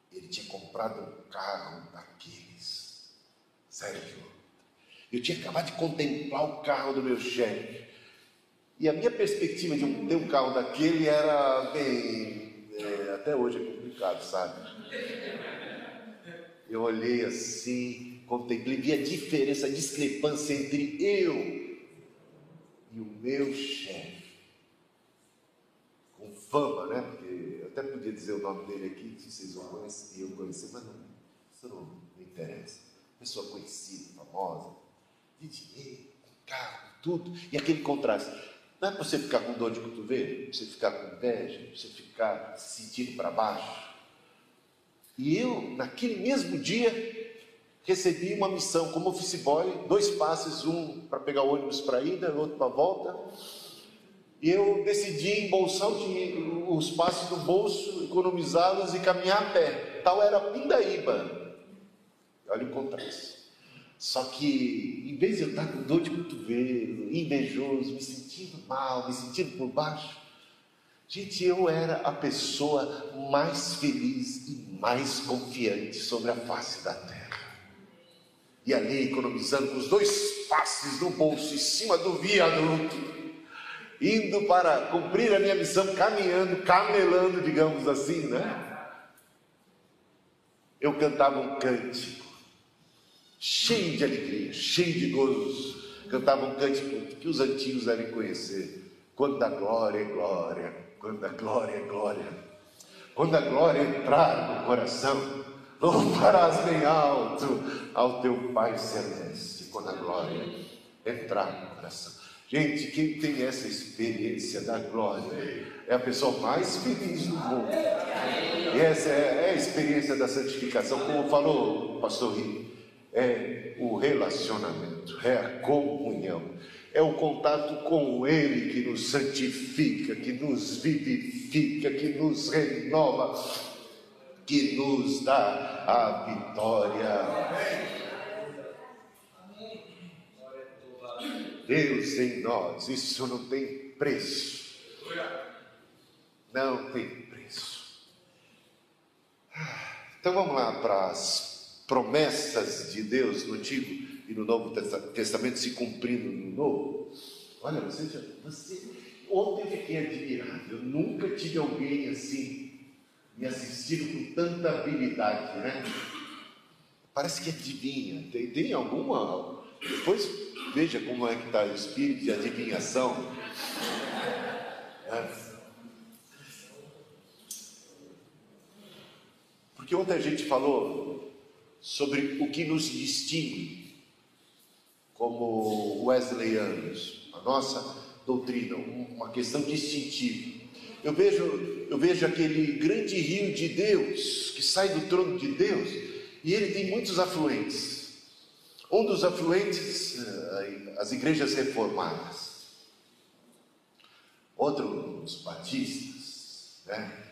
Ele tinha comprado um carro daqueles. Sério. Eu tinha acabado de contemplar o carro do meu chefe. E a minha perspectiva de ter um carro daquele era bem. É, até hoje é complicado, sabe? Eu olhei assim, contemplei, vi a diferença, a discrepância entre eu e o meu chefe. Com fama, né? Porque eu até podia dizer o nome dele aqui, se vocês vão conhecer, eu conhecer, mas não, isso não me interessa. Pessoa conhecida, famosa, de dinheiro, com carro, tudo, e aquele contraste. Não é para você ficar com dor de cotovelo, você ficar com inveja, você ficar se sentindo para baixo. E eu, naquele mesmo dia, recebi uma missão como office boy, dois passes, um para pegar o ônibus para ida, outro para volta. E eu decidi embolsar os passes no bolso, economizá-los e caminhar a pé. Tal era Pindaíba. Olha o contraste. Só que, em vez de eu estar com dor de cotovelo, invejoso, me sentindo mal, me sentindo por baixo, gente, eu era a pessoa mais feliz e mais confiante sobre a face da terra. E ali, economizando os dois passes no bolso, em cima do viaduto, indo para cumprir a minha missão, caminhando, camelando, digamos assim, né? Eu cantava um cântico cheio de alegria, cheio de gozo. Cantavam um cântico que os antigos devem conhecer. Quando a glória é glória, quando a glória é glória. Quando a glória entrar no coração, louvarás bem alto ao teu Pai Celeste. Quando a glória entrar no coração. Gente, quem tem essa experiência da glória é a pessoa mais feliz do mundo. E essa é a experiência da santificação, como falou o pastor Rito é o relacionamento, é a comunhão, é o contato com Ele que nos santifica, que nos vivifica, que nos renova, que nos dá a vitória. Deus em nós, isso não tem preço. Não tem preço. Ah, então vamos lá para as promessas de Deus no Antigo e no Novo Testamento se cumprindo no Novo. Olha, você, você ontem eu fiquei admirado. Eu nunca tive alguém assim me assistindo com tanta habilidade, né? Parece que adivinha. Tem, tem alguma? Depois veja como é que está o espírito de adivinhação. É. Porque ontem a gente falou sobre o que nos distingue como wesleyanos, a nossa doutrina, uma questão distintiva. Eu vejo, eu vejo aquele grande rio de Deus que sai do trono de Deus e ele tem muitos afluentes. Um dos afluentes, eh, as igrejas reformadas. Outro, os batistas, né?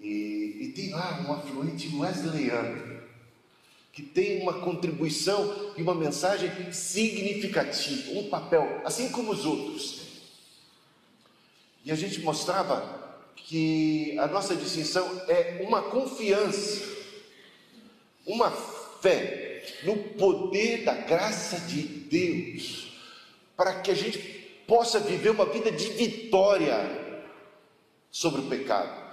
E, e tem lá um afluente wesleyano que tem uma contribuição e uma mensagem significativa, um papel, assim como os outros. E a gente mostrava que a nossa distinção é uma confiança, uma fé no poder da graça de Deus, para que a gente possa viver uma vida de vitória sobre o pecado.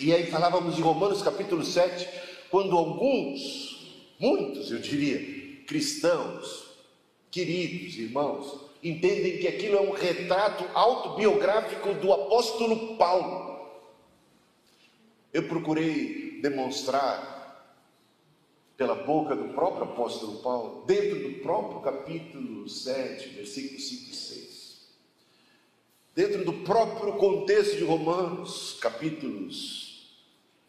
E aí falávamos em Romanos capítulo 7, quando alguns, muitos eu diria, cristãos, queridos irmãos, entendem que aquilo é um retrato autobiográfico do apóstolo Paulo. Eu procurei demonstrar pela boca do próprio apóstolo Paulo, dentro do próprio capítulo 7, versículos 5 e 6. Dentro do próprio contexto de Romanos, capítulos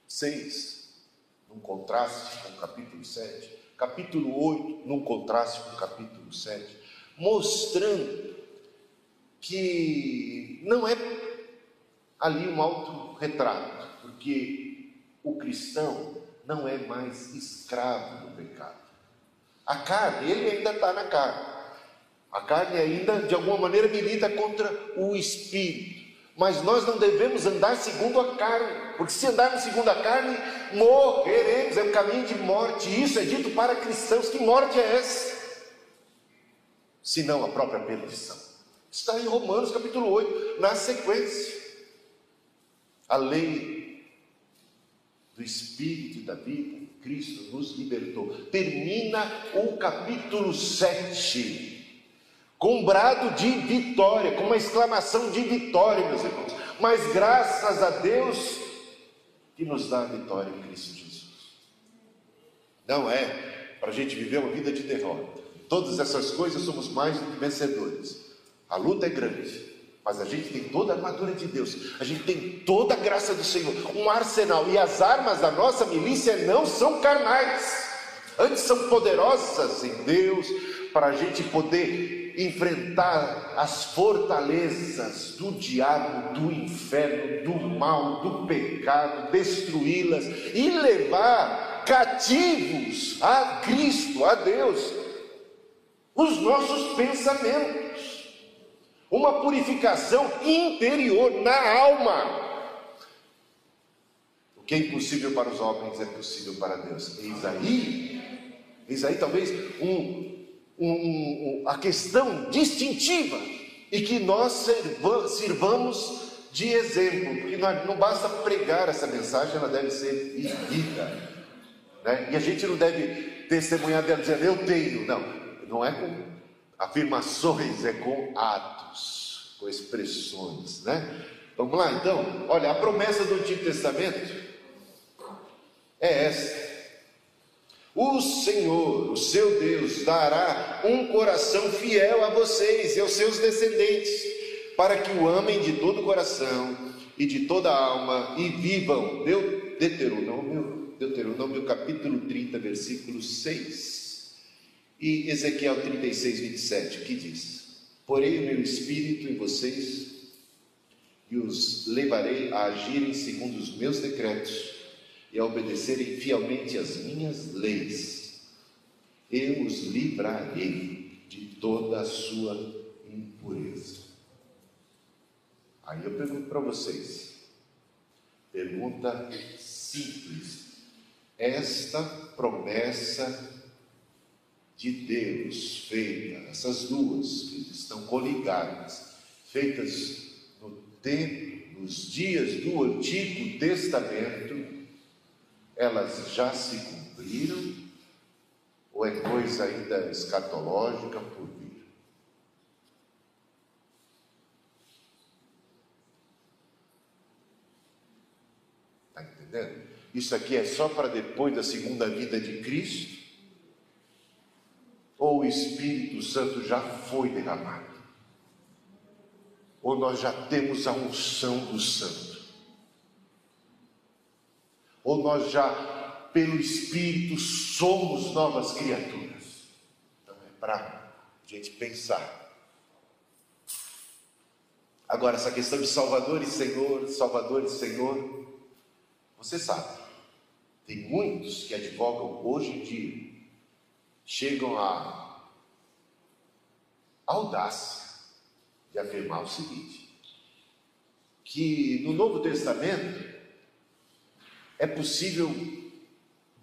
6, num contraste com o capítulo 7, capítulo 8, num contraste com o capítulo 7, mostrando que não é ali um autorretrato, porque o cristão não é mais escravo do pecado. A carne, ele ainda está na carne. A carne ainda, de alguma maneira, milita contra o espírito. Mas nós não devemos andar segundo a carne, porque se andarmos segundo a carne, morreremos, é um caminho de morte. Isso é dito para cristãos. Que morte é essa? Se não a própria perdição. Está em Romanos capítulo 8, na sequência. A lei do Espírito e da vida, Cristo nos libertou. Termina o capítulo 7 com um brado de vitória, com uma exclamação de vitória, meus irmãos. Mas graças a Deus que nos dá a vitória em Cristo Jesus. Não é para a gente viver uma vida de derrota. Todas essas coisas somos mais do que vencedores. A luta é grande, mas a gente tem toda a armadura de Deus, a gente tem toda a graça do Senhor, um arsenal, e as armas da nossa milícia não são carnais, antes são poderosas em Deus, para a gente poder enfrentar as fortalezas do diabo, do inferno, do mal, do pecado, destruí-las e levar cativos a Cristo, a Deus, os nossos pensamentos. Uma purificação interior na alma. O que é impossível para os homens é possível para Deus. Eis aí, eis aí talvez um um, a questão distintiva e que nós sirvamos de exemplo, porque não basta pregar essa mensagem, ela deve ser vivida. Né? E a gente não deve testemunhar dela dizendo eu tenho, não, não é com afirmações, é com atos, com expressões, né? Vamos lá então, olha, a promessa do Antigo Testamento é essa. O Senhor, o seu Deus, dará um coração fiel a vocês e aos seus descendentes, para que o amem de todo o coração e de toda a alma e vivam. Deuteronômio, Deuteronômio capítulo 30, versículo 6. E Ezequiel 36, 27, que diz: Porei o meu espírito em vocês e os levarei a agirem segundo os meus decretos e a obedecerem fielmente as minhas leis, eu os livrarei de toda a sua impureza. Aí eu pergunto para vocês, pergunta simples: esta promessa de Deus feita, essas duas que estão coligadas, feitas no tempo, nos dias do Antigo Testamento, elas já se cumpriram ou é coisa ainda escatológica por vir? Está entendendo? Isso aqui é só para depois da segunda vida de Cristo? Ou o Espírito Santo já foi derramado? Ou nós já temos a unção do Santo? Ou nós já, pelo Espírito, somos novas criaturas? Então é para a gente pensar. Agora, essa questão de Salvador e Senhor, Salvador e Senhor, você sabe, tem muitos que advogam hoje em dia, chegam a audácia de afirmar o seguinte: que no Novo Testamento é possível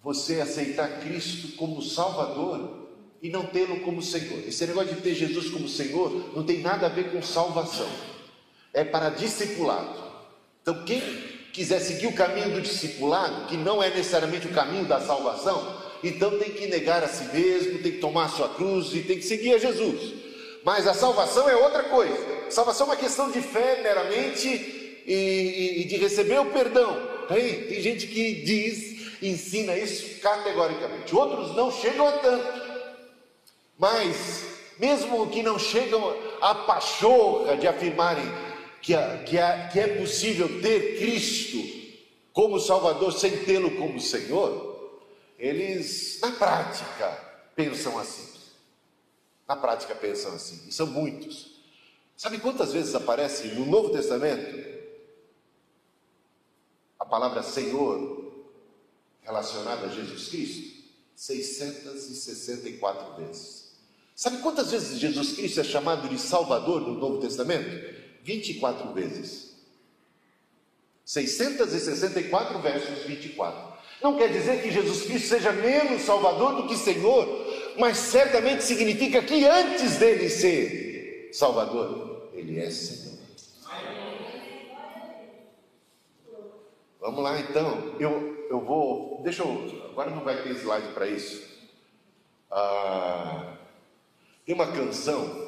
você aceitar Cristo como Salvador e não tê-lo como Senhor. Esse negócio de ter Jesus como Senhor não tem nada a ver com salvação, é para discipulado. Então, quem quiser seguir o caminho do discipulado, que não é necessariamente o caminho da salvação, então tem que negar a si mesmo, tem que tomar a sua cruz e tem que seguir a Jesus. Mas a salvação é outra coisa. salvação é uma questão de fé meramente e, e, e de receber o perdão. Tem, tem gente que diz, ensina isso categoricamente. Outros não chegam a tanto. Mas, mesmo que não chegam a pachorra de afirmarem que, que, que é possível ter Cristo como Salvador sem tê-lo como Senhor, eles, na prática, pensam assim. Na prática, pensam assim. E são muitos. Sabe quantas vezes aparece no Novo Testamento palavra Senhor relacionada a Jesus Cristo? 664 vezes. Sabe quantas vezes Jesus Cristo é chamado de Salvador no Novo Testamento? 24 vezes. 664 versos 24. Não quer dizer que Jesus Cristo seja menos Salvador do que Senhor, mas certamente significa que antes dele ser Salvador, ele é Senhor. Vamos lá então. Eu, eu vou. Deixa eu. Agora não vai ter slide para isso. Ah, tem uma canção.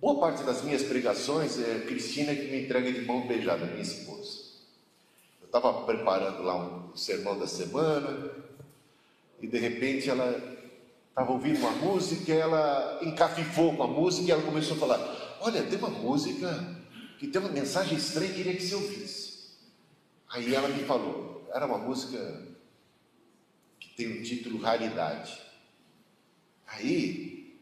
Boa parte das minhas pregações é Cristina que me entrega de mão beijada, minha esposa. Eu estava preparando lá um sermão da semana e de repente ela estava ouvindo uma música, ela encafifou com a música e ela começou a falar: Olha, tem uma música que tem uma mensagem estranha, queria que você ouvisse. Aí ela me falou, era uma música que tem o título Raridade. Aí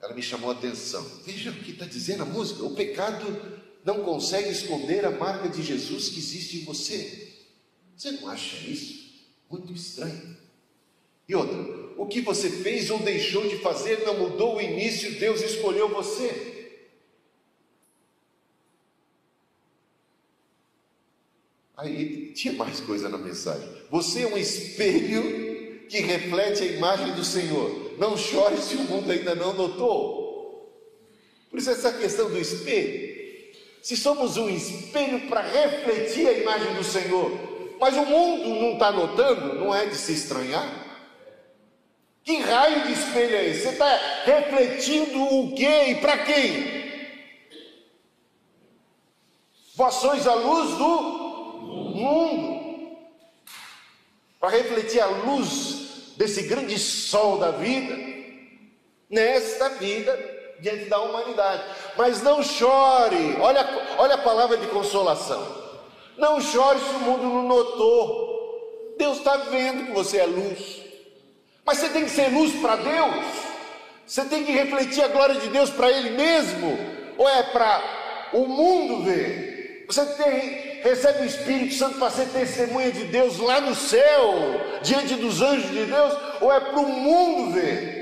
ela me chamou a atenção. Veja o que está dizendo a música: o pecado não consegue esconder a marca de Jesus que existe em você. Você não acha isso? Muito estranho. E outra, o que você fez ou deixou de fazer não mudou o início, Deus escolheu você. Aí tinha mais coisa na mensagem. Você é um espelho que reflete a imagem do Senhor. Não chore se o mundo ainda não notou. Por isso, essa questão do espelho. Se somos um espelho para refletir a imagem do Senhor, mas o mundo não está notando, não é de se estranhar. Que raio de espelho é esse? Você está refletindo o quê e para quem? Vós sois a luz do mundo, para refletir a luz desse grande sol da vida, nesta vida, diante da humanidade. Mas não chore, olha, olha a palavra de consolação. Não chore se o mundo não notou. Deus está vendo que você é luz. Mas você tem que ser luz para Deus. Você tem que refletir a glória de Deus para Ele mesmo. Ou é para o mundo ver? Você tem recebe o Espírito Santo para ser testemunha de Deus lá no céu, diante dos anjos de Deus, ou é para o mundo ver?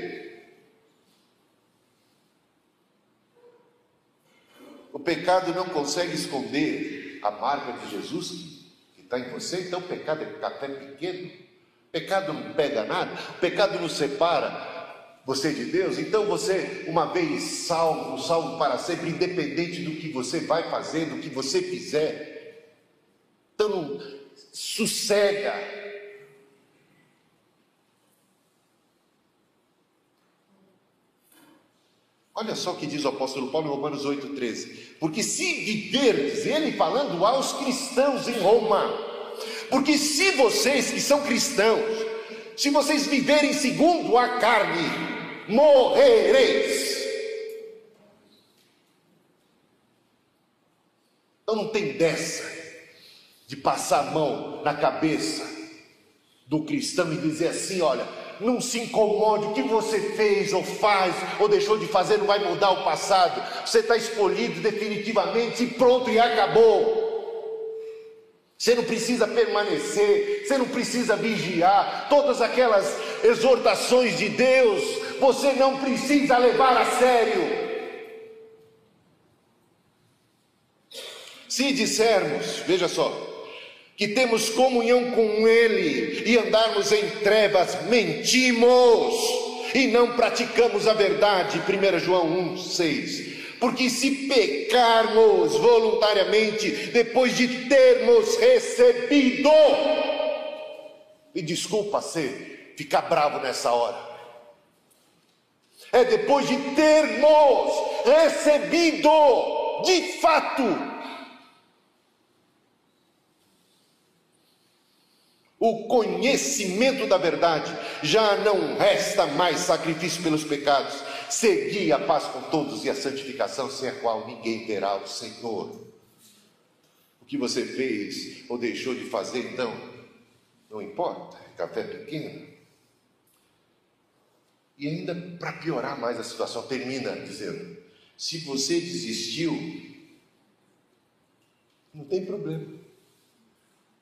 O pecado não consegue esconder a marca de Jesus que está em você, então o pecado é até pequeno. O pecado não pega nada, o pecado não separa você de Deus, então você, uma vez salvo, salvo para sempre, independente do que você vai fazer, do que você fizer, então, sossega. Olha só o que diz o apóstolo Paulo em Romanos 8,13. Porque se viverdes, ele falando aos cristãos em Roma, porque se vocês que são cristãos, se vocês viverem segundo a carne, morrereis. Então não tem dessa de passar a mão na cabeça do cristão e dizer assim: olha, não se incomode, o que você fez ou faz ou deixou de fazer não vai mudar o passado, você está escolhido definitivamente e pronto e acabou. Você não precisa permanecer, você não precisa vigiar, todas aquelas exortações de Deus, você não precisa levar a sério. Se dissermos, veja só, que temos comunhão com Ele e andarmos em trevas, mentimos e não praticamos a verdade. 1 João 1, 6. Porque se pecarmos voluntariamente, depois de termos recebido, e desculpa ser, ficar bravo nessa hora, é depois de termos recebido, de fato, o conhecimento da verdade, já não resta mais sacrifício pelos pecados. Segui a paz com todos e a santificação, sem a qual ninguém verá o Senhor. O que você fez ou deixou de fazer, então, não importa, é café pequeno. E ainda para piorar mais a situação, termina dizendo: se você desistiu, não tem problema.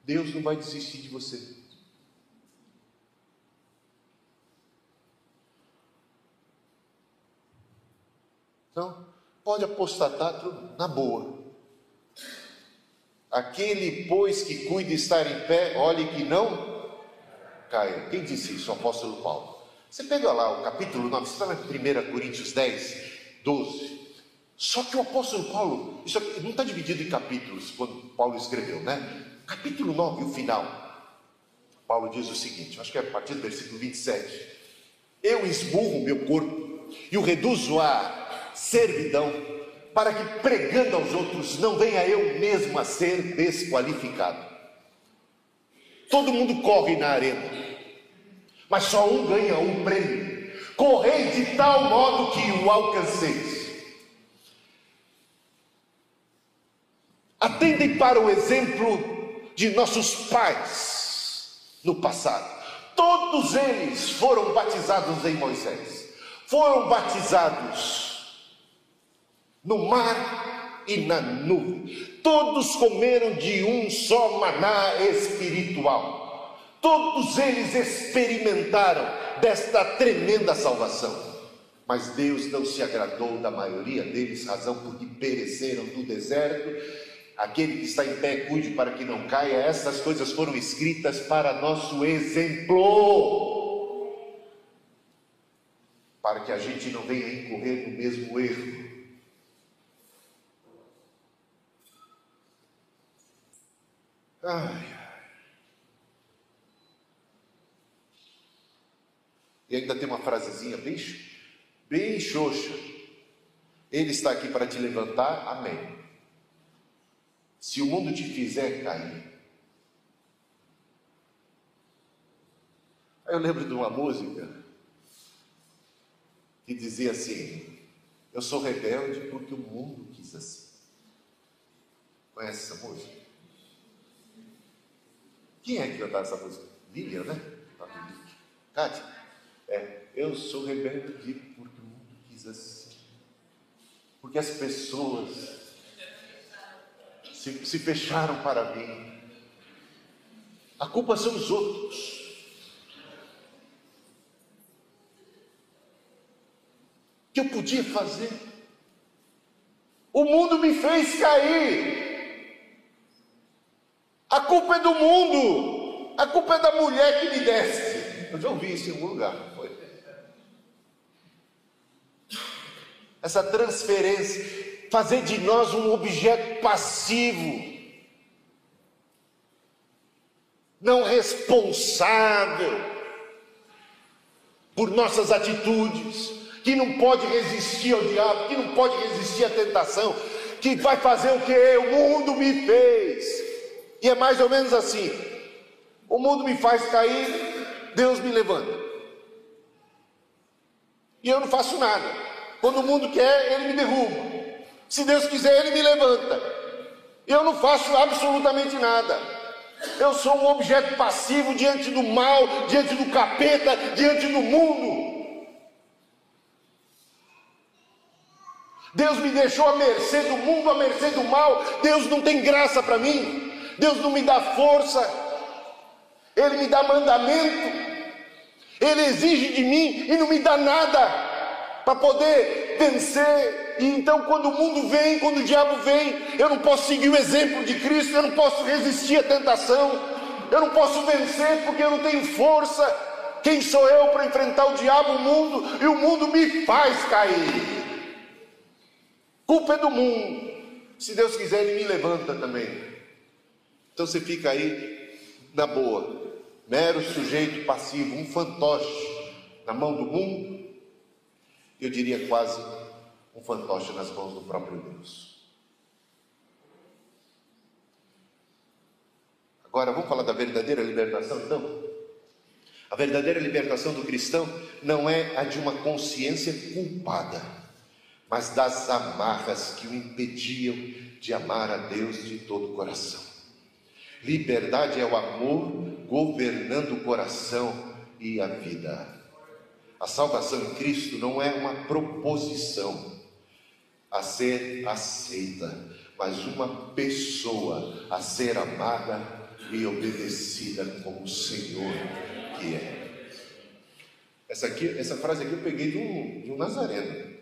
Deus não vai desistir de você. Então, pode apostatar na boa. Aquele, pois, que cuida estar em pé, olhe que não caia. Quem disse isso? O apóstolo Paulo. Você pega lá o capítulo 9, você está na 1 Coríntios 10, 12. Só que o apóstolo Paulo, isso não está dividido em capítulos, quando Paulo escreveu, né? Capítulo 9, o final. Paulo diz o seguinte, acho que é a partir do versículo 27. Eu esmurro meu corpo e o reduzo à servidão, para que pregando aos outros não venha eu mesmo a ser desqualificado. Todo mundo corre na arena, mas só um ganha um prêmio. Correi de tal modo que o alcanceis. Atendem para o exemplo de nossos pais no passado. Todos eles foram batizados em Moisés. Foram batizados no mar e na nuvem. Todos comeram de um só maná espiritual. Todos eles experimentaram desta tremenda salvação. Mas Deus não se agradou da maioria deles, razão porque pereceram no deserto Aquele que está em pé, cuide para que não caia. Essas coisas foram escritas para nosso exemplo, para que a gente não venha incorrer no mesmo erro. Ai. E ainda tem uma frasezinha bem, bem xoxa. Ele está aqui para te levantar, amém. Se o mundo te fizer cair. Aí eu lembro de uma música que dizia assim: Eu sou rebelde porque o mundo quis assim. Conhece essa música? Quem é que cantava essa música? Lilian, né? Cátia? É, eu sou rebelde porque o mundo quis assim. Porque as pessoas se, se fecharam para mim. A culpa são os outros. O que eu podia fazer? O mundo me fez cair. A culpa é do mundo. A culpa é da mulher que me desce. Eu já ouvi isso em algum lugar, foi? Essa transferência fazer de nós um objeto passivo, não responsável por nossas atitudes, que não pode resistir ao diabo, que não pode resistir à tentação, que vai fazer o que o mundo me fez. E é mais ou menos assim: o mundo me faz cair, Deus me levanta. E eu não faço nada. Quando o mundo quer, ele me derruba. Se Deus quiser, Ele me levanta. Eu não faço absolutamente nada. Eu sou um objeto passivo diante do mal, diante do capeta, diante do mundo. Deus me deixou à mercê do mundo, à mercê do mal. Deus não tem graça para mim. Deus não me dá força. Ele me dá mandamento. Ele exige de mim e não me dá nada para poder vencer. E então, quando o mundo vem, quando o diabo vem, eu não posso seguir o exemplo de Cristo, eu não posso resistir à tentação, eu não posso vencer porque eu não tenho força. Quem sou eu para enfrentar o diabo, o mundo, e o mundo me faz cair? Culpa é do mundo. Se Deus quiser, Ele me levanta também. Então você fica aí na boa, mero sujeito passivo, um fantoche na mão do mundo eu diria quase um fantoche nas mãos do próprio Deus. Agora vamos falar da verdadeira libertação então? A verdadeira libertação do cristão não é a de uma consciência culpada, mas das amarras que o impediam de amar a Deus de todo o coração. Liberdade é o amor governando o coração e a vida. A salvação em Cristo não é uma proposição a ser aceita, mas uma pessoa a ser amada e obedecida como o Senhor que é. Essa, aqui, essa frase aqui eu peguei de um, de um nazareno.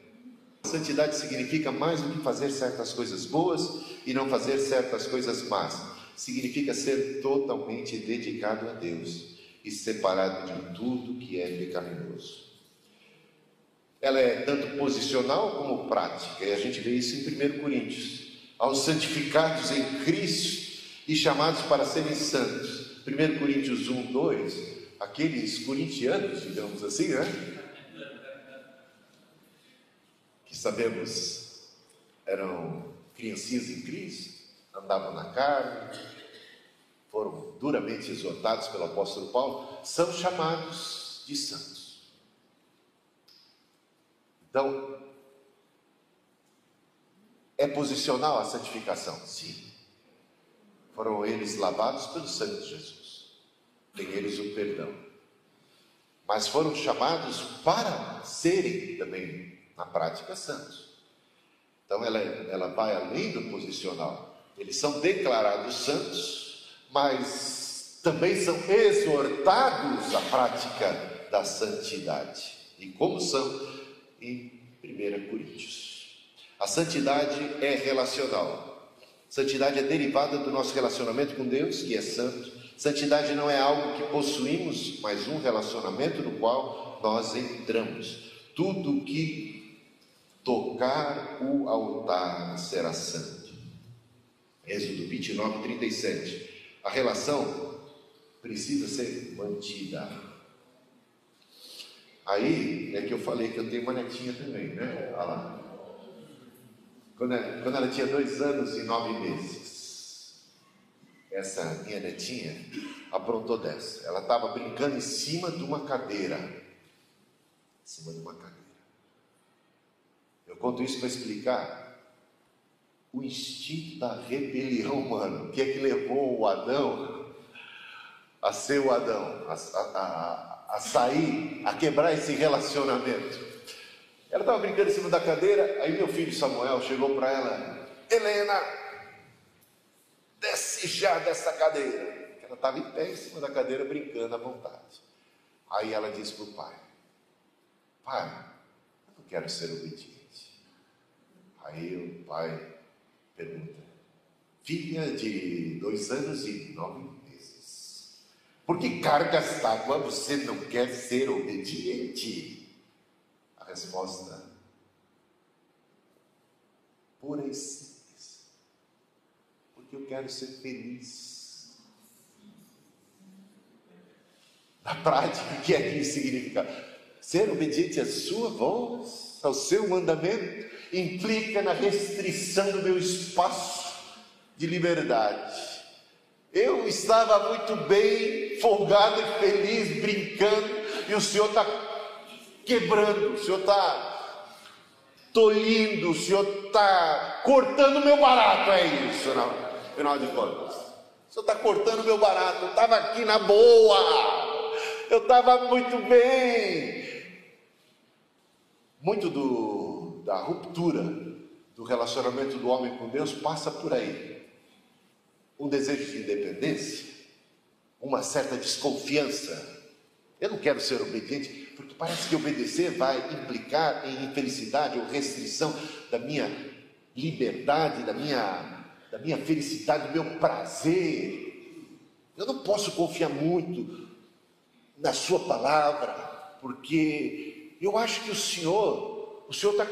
Santidade significa mais do que fazer certas coisas boas e não fazer certas coisas más. Significa ser totalmente dedicado a Deus e separado de tudo que é pecaminoso. Ela é tanto posicional como prática, e a gente vê isso em 1 Coríntios. Aos santificados em Cristo e chamados para serem santos. 1 Coríntios 1, 2, aqueles corintianos, digamos assim, né? Que sabemos eram criancinhas em Cristo, andavam na carne, foram duramente exortados pelo apóstolo Paulo, são chamados de santos. Então, é posicional a santificação? Sim. Foram eles lavados pelo sangue de Jesus. Tem eles o perdão. Mas foram chamados para serem também, na prática, santos. Então ela, ela vai além do posicional. Eles são declarados santos mas também são exortados à prática da santidade. E como são em 1 Coríntios. A santidade é relacional. Santidade é derivada do nosso relacionamento com Deus, que é santo. Santidade não é algo que possuímos, mas um relacionamento no qual nós entramos. Tudo que tocar o altar será santo. Êxodo 29, 37. A relação precisa ser mantida. Aí é que eu falei que eu tenho uma netinha também, né? Olha lá. Quando, ela, quando ela tinha dois anos e nove meses, essa minha netinha aprontou dessa. Ela estava brincando em cima de uma cadeira. Em cima de uma cadeira. Eu conto isso para explicar o instinto da rebelião humana. Que é que levou o Adão a ser o Adão, a, a, a sair, a quebrar esse relacionamento? Ela estava brincando em cima da cadeira, aí meu filho Samuel chegou para ela: Helena, desce já dessa cadeira. Ela estava em pé em cima da cadeira brincando à vontade. Aí ela disse para o pai: Pai, eu não quero ser obediente. Aí o pai Pergunta. Filha de dois anos e nove meses. Por que cargas d'água você não quer ser obediente? A resposta pura e simples. Porque eu quero ser feliz. Na prática, o que é que isso significa? Ser obediente à sua voz, ao seu mandamento implica na restrição do meu espaço de liberdade. Eu estava muito bem, folgado e feliz, brincando, e o Senhor está quebrando, o Senhor está tolhindo, o Senhor está cortando meu barato, é isso, não? Final de contas. O Senhor está cortando meu barato, eu estava aqui na boa, eu estava muito bem. Muito do da ruptura do relacionamento do homem com Deus passa por aí. Um desejo de independência, uma certa desconfiança. Eu não quero ser obediente, porque parece que obedecer vai implicar em infelicidade ou restrição da minha liberdade, da minha, da minha felicidade, do meu prazer. Eu não posso confiar muito na Sua palavra, porque eu acho que o Senhor, o Senhor está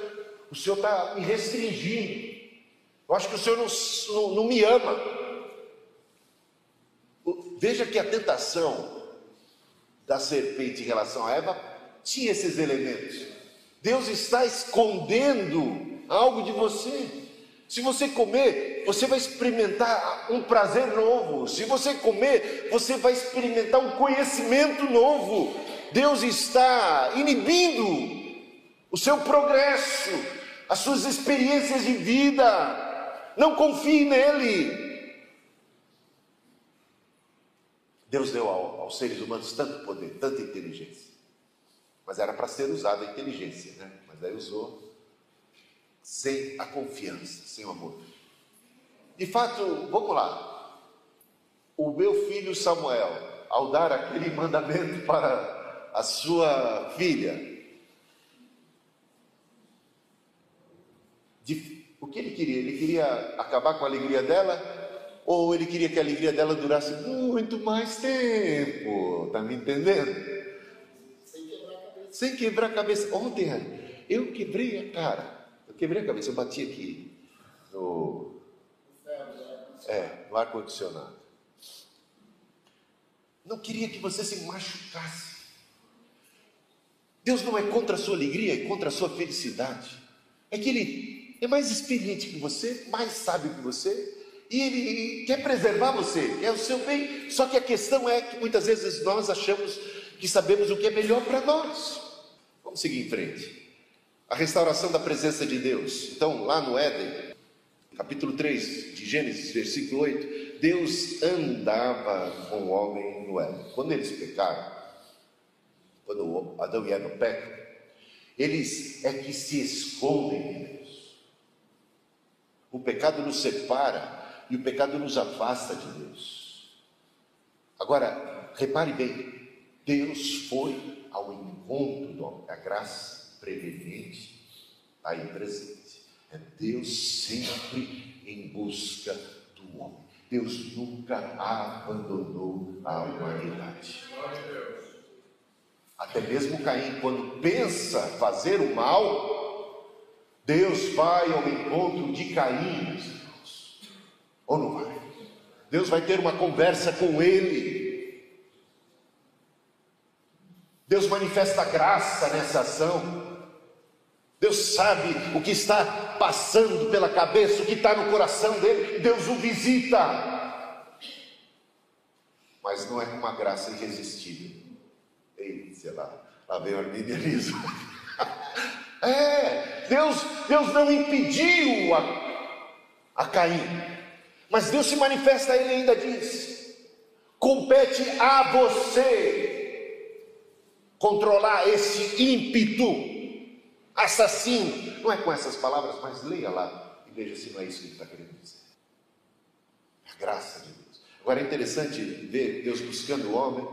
o Senhor está me restringindo. Eu acho que o Senhor não, não, não me ama. Veja que a tentação da serpente em relação a Eva tinha esses elementos. Deus está escondendo algo de você. Se você comer, você vai experimentar um prazer novo. Se você comer, você vai experimentar um conhecimento novo. Deus está inibindo o seu progresso as suas experiências de vida. Não confie nele. Deus deu ao, aos seres humanos tanto poder, tanta inteligência. Mas era para ser usada a inteligência, né? Mas aí usou sem a confiança, sem o amor. De fato, vamos lá. O meu filho Samuel, ao dar aquele mandamento para a sua filha, de, o que ele queria? Ele queria acabar com a alegria dela? Ou ele queria que a alegria dela durasse muito mais tempo? Está me entendendo? Sem quebrar a cabeça. Sem quebrar a cabeça. Ontem, eu quebrei a cara. Eu quebrei a cabeça, eu bati aqui no, é, no ar-condicionado. Não queria que você se machucasse. Deus não é contra a sua alegria, é contra a sua felicidade. É que Ele é mais experiente que você, mais sábio que você, e Ele quer preservar você, é o seu bem. Só que a questão é que muitas vezes nós achamos que sabemos o que é melhor para nós. Vamos seguir em frente. A restauração da presença de Deus. Então, lá no Éden, capítulo 3 de Gênesis, versículo 8, Deus andava com o homem no Éden. Quando eles pecaram, quando Adão e Eva pecam, eles é que se escondem de Deus. O pecado nos separa e o pecado nos afasta de Deus. Agora, repare bem, Deus foi ao encontro do homem, a graça preveniente aí presente. É Deus sempre em busca do homem. Deus nunca abandonou a humanidade. Até mesmo Caim, quando pensa fazer o mal, Deus vai ao encontro de Caim. Ou não vai? Deus vai ter uma conversa com ele. Deus manifesta graça nessa ação. Deus sabe o que está passando pela cabeça, o que está no coração dele. Deus o visita. Mas não é uma graça irresistível. Ei, sei lá, lá vem o arminianismo. é, Deus, Deus não impediu a, a Caim, mas Deus se manifesta a ele ainda diz: compete a você controlar esse ímpeto assassino. Não é com essas palavras, mas leia lá e veja se não é isso que ele está querendo dizer. A graça de Deus. Agora é interessante ver Deus buscando o homem,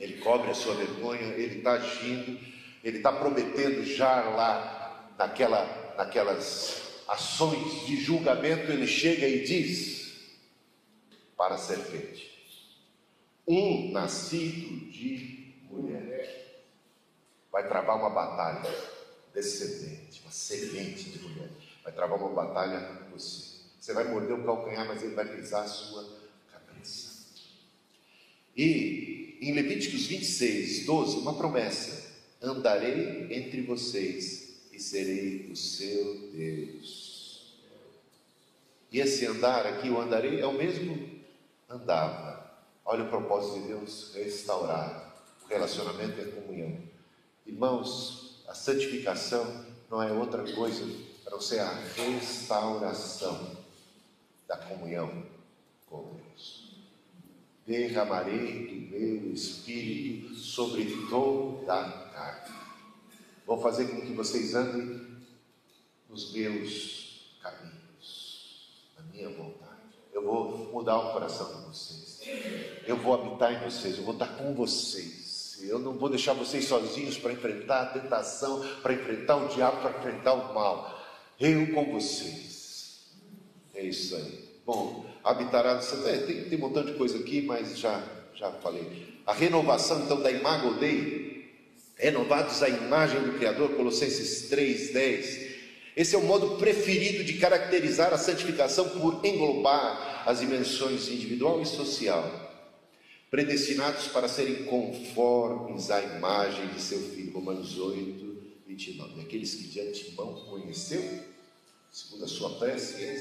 ele cobre a sua vergonha, ele está agindo, ele está prometendo já lá naquela, naquelas ações de julgamento, ele chega e diz para a serpente: um nascido de mulher vai travar uma batalha descendente, uma semente de mulher. Vai travar uma batalha com você. Você vai morder o calcanhar, mas ele vai pisar a sua cabeça. E em Levíticos 26, 12, uma promessa: Andarei entre vocês e serei o seu Deus. E esse andar aqui, o andarei, é o mesmo andava. Olha o propósito de Deus: restaurar. O relacionamento é comunhão. Irmãos, a santificação não é outra coisa a não ser a restauração da comunhão com Deus. Derramarei do meu espírito sobre toda a carne. Vou fazer com que vocês andem nos meus caminhos, na minha vontade. Eu vou mudar o coração de vocês. Eu vou habitar em vocês, eu vou estar com vocês. Eu não vou deixar vocês sozinhos para enfrentar a tentação, para enfrentar o diabo, para enfrentar o mal. Eu com vocês. É isso aí. Bom, habitará. É, tem, tem um montão de coisa aqui, mas já, já falei. A renovação então da Imago Dei, renovados à imagem do Criador, Colossenses 3, 10. Esse é o modo preferido de caracterizar a santificação por englobar as dimensões individual e social predestinados para serem conformes à imagem de seu Filho. Romanos 8, 29. Aqueles que de antemão conheceu, segundo a sua prece,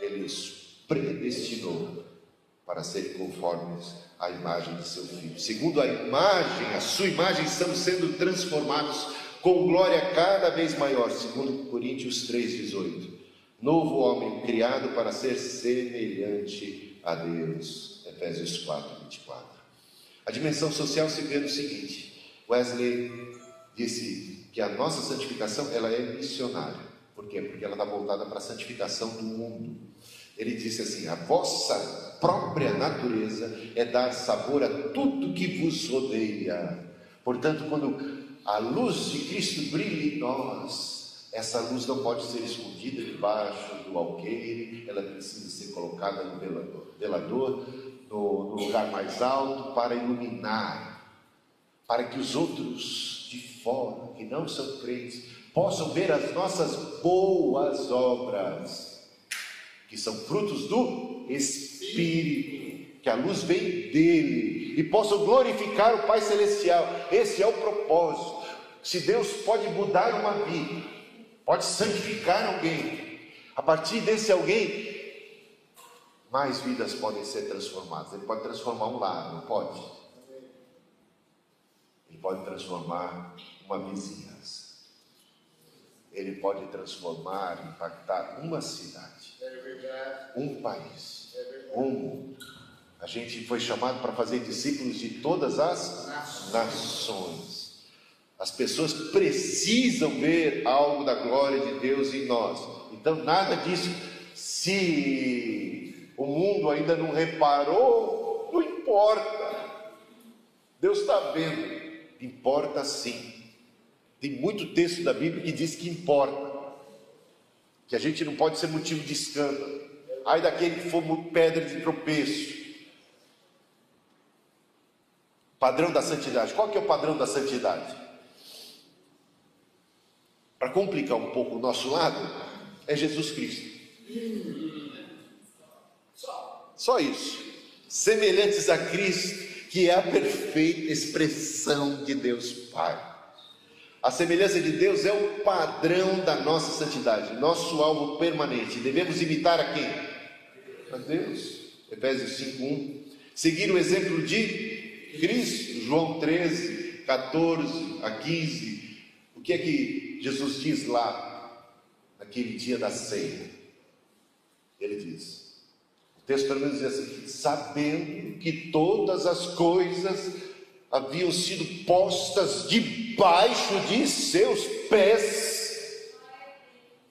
ele os predestinou para serem conformes à imagem de seu Filho. Segundo a imagem, a sua imagem, estamos sendo transformados com glória cada vez maior, segundo Coríntios 3, 18. Novo homem criado para ser semelhante a Deus Efésios 4, 24. A dimensão social se vê no seguinte: Wesley disse que a nossa santificação ela é missionária. Por quê? Porque ela está voltada para a santificação do mundo. Ele disse assim: a vossa própria natureza é dar sabor a tudo que vos rodeia. Portanto, quando a luz de Cristo brilha em nós, Essa luz não pode ser escondida debaixo do alqueire, ela precisa ser colocada no velador, velador no, no lugar mais alto para iluminar, para que os outros de fora, que não são crentes, possam ver as nossas boas obras, que são frutos do Espírito, que a luz vem dele, e possam glorificar o Pai Celestial. Esse é o propósito. Se Deus pode mudar uma vida, pode santificar alguém. A partir desse alguém, mais vidas podem ser transformadas. Ele pode transformar um lar, não pode? Ele pode transformar uma vizinhança. Ele pode transformar, impactar uma cidade, um país, um mundo. A gente foi chamado para fazer discípulos de todas as nações. As pessoas precisam ver algo da glória de Deus em nós. Então, nada disso, se o mundo ainda não reparou, não importa. Deus está vendo. Importa sim. Tem muito texto da Bíblia que diz que importa. Que a gente não pode ser motivo de escândalo. Ai daquele que for pedra de tropeço. Padrão da santidade. Qual que é o padrão da santidade? para complicar um pouco o nosso lado, é Jesus Cristo. Só isso. Semelhantes a Cristo, que é a perfeita expressão de Deus Pai. A semelhança de Deus é o padrão da nossa santidade, nosso alvo permanente. Devemos imitar a quem? A Deus. Efésios 5:1. Seguir o exemplo de Cristo, João 13, 14 a 15. O que é que Jesus diz lá, naquele dia da ceia, ele diz, o texto pelo menos diz assim, sabendo que todas as coisas haviam sido postas debaixo de seus pés.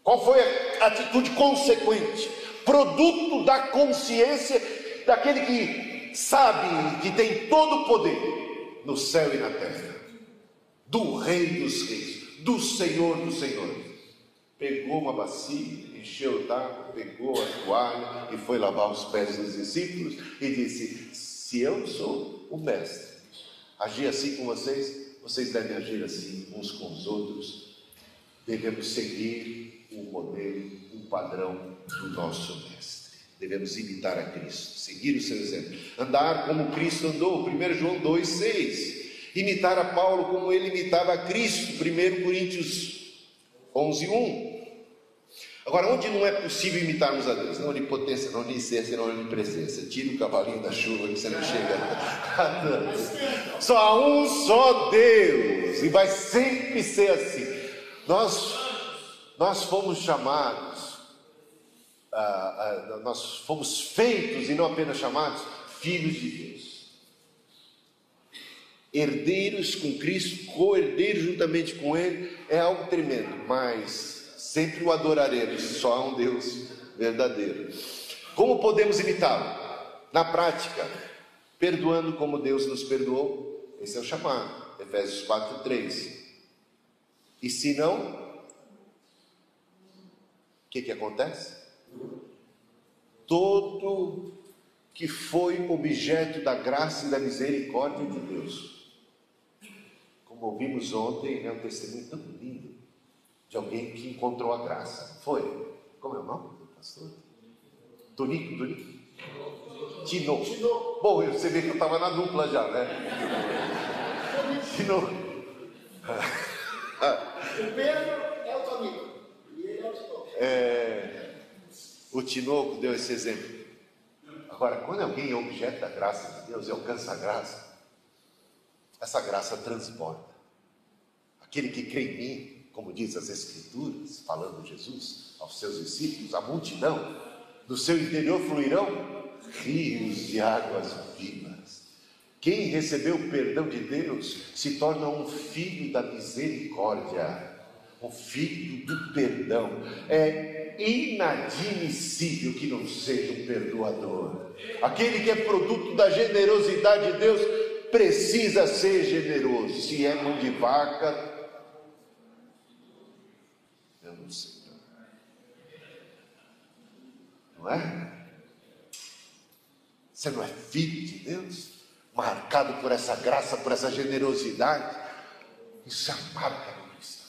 Qual foi a atitude consequente? Produto da consciência daquele que sabe que tem todo o poder no céu e na terra, do Rei dos Reis do Senhor dos Senhores. Pegou uma bacia, encheu d'água, pegou a toalha e foi lavar os pés dos discípulos e disse: Se eu sou o mestre, agir assim com vocês, vocês devem agir assim uns com os outros. Devemos seguir um modelo, um padrão do nosso mestre. Devemos imitar a Cristo, seguir o seu exemplo, andar como Cristo andou. 1 João 2,6 imitar a Paulo como ele imitava a Cristo, 1 Coríntios 11, 1. Agora, onde não é possível imitarmos a Deus? Na onipotência, na onisciência, na onipresença. Tira o cavalinho da chuva que você não chega a Deus. Só há um só Deus, e vai sempre ser assim. Nós, nós fomos chamados, ah, ah, nós fomos feitos, e não apenas chamados, filhos de Deus herdeiros com Cristo, co-herdeiros juntamente com Ele, é algo tremendo, mas sempre o adoraremos, só há um Deus verdadeiro. Como podemos imitá-lo? Na prática, perdoando como Deus nos perdoou, esse é o chamado, Efésios 4, 3. E se não, o que, que acontece? Todo que foi objeto da graça e da misericórdia de Deus como ouvimos ontem, é um testemunho tão lindo de alguém que encontrou a graça. Foi? Como é o nome do pastor? Tonico, Tonico? Tino. Bom, você vê que eu estava na dupla já, né? Tino. o Pedro é o Tonico. E ele é o Tinoco. É, o Tinoco deu esse exemplo. Agora, quando alguém é objeto da graça de Deus e alcança a graça, essa graça transborda. Aquele que crê em mim, como diz as Escrituras, falando Jesus aos seus discípulos, a multidão, do seu interior fluirão rios de águas vivas. Quem recebeu o perdão de Deus se torna um filho da misericórdia, um filho do perdão. É inadmissível que não seja um perdoador. Aquele que é produto da generosidade de Deus precisa ser generoso. Se é mão de vaca, do Senhor. Não é? Você não é filho de Deus? Marcado por essa graça, por essa generosidade? Isso é marca do cristão.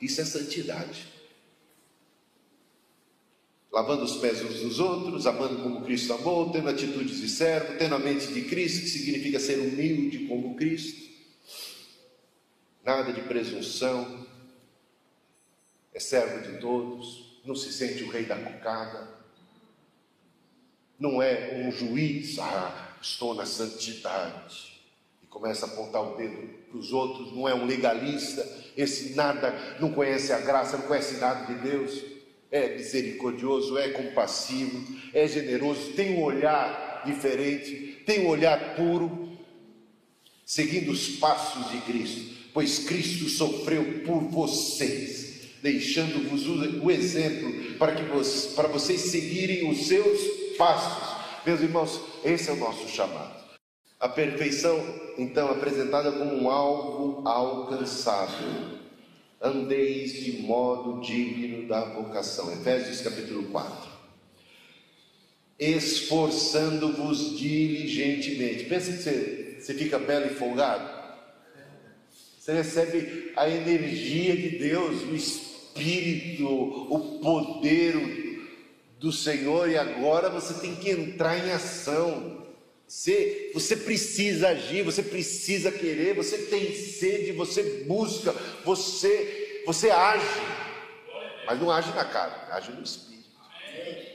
Isso é santidade. Lavando os pés uns dos outros, amando como Cristo amou, tendo atitudes de servo, tendo a mente de Cristo, que significa ser humilde como Cristo. Nada de presunção, é servo de todos, não se sente o rei da cocada, não é um juiz, ah, estou na santidade, e começa a apontar o dedo para os outros, não é um legalista, esse nada, não conhece a graça, não conhece nada de Deus, é misericordioso, é compassivo, é generoso, tem um olhar diferente, tem um olhar puro, seguindo os passos de Cristo, pois Cristo sofreu por vocês deixando-vos o exemplo para que vocês, para vocês seguirem os seus pastos. Meus irmãos, esse é o nosso chamado. A perfeição, então, apresentada como um alvo alcançável. Andeis de modo digno da vocação. Efésios capítulo 4. Esforçando-vos diligentemente. Pensa que você, você fica belo e folgado. Você recebe a energia de Deus, o Espírito, o poder, do Senhor e agora você tem que entrar em ação. Você, você precisa agir, você precisa querer, você tem sede, você busca, você, você age, mas não age na carne, age no Espírito.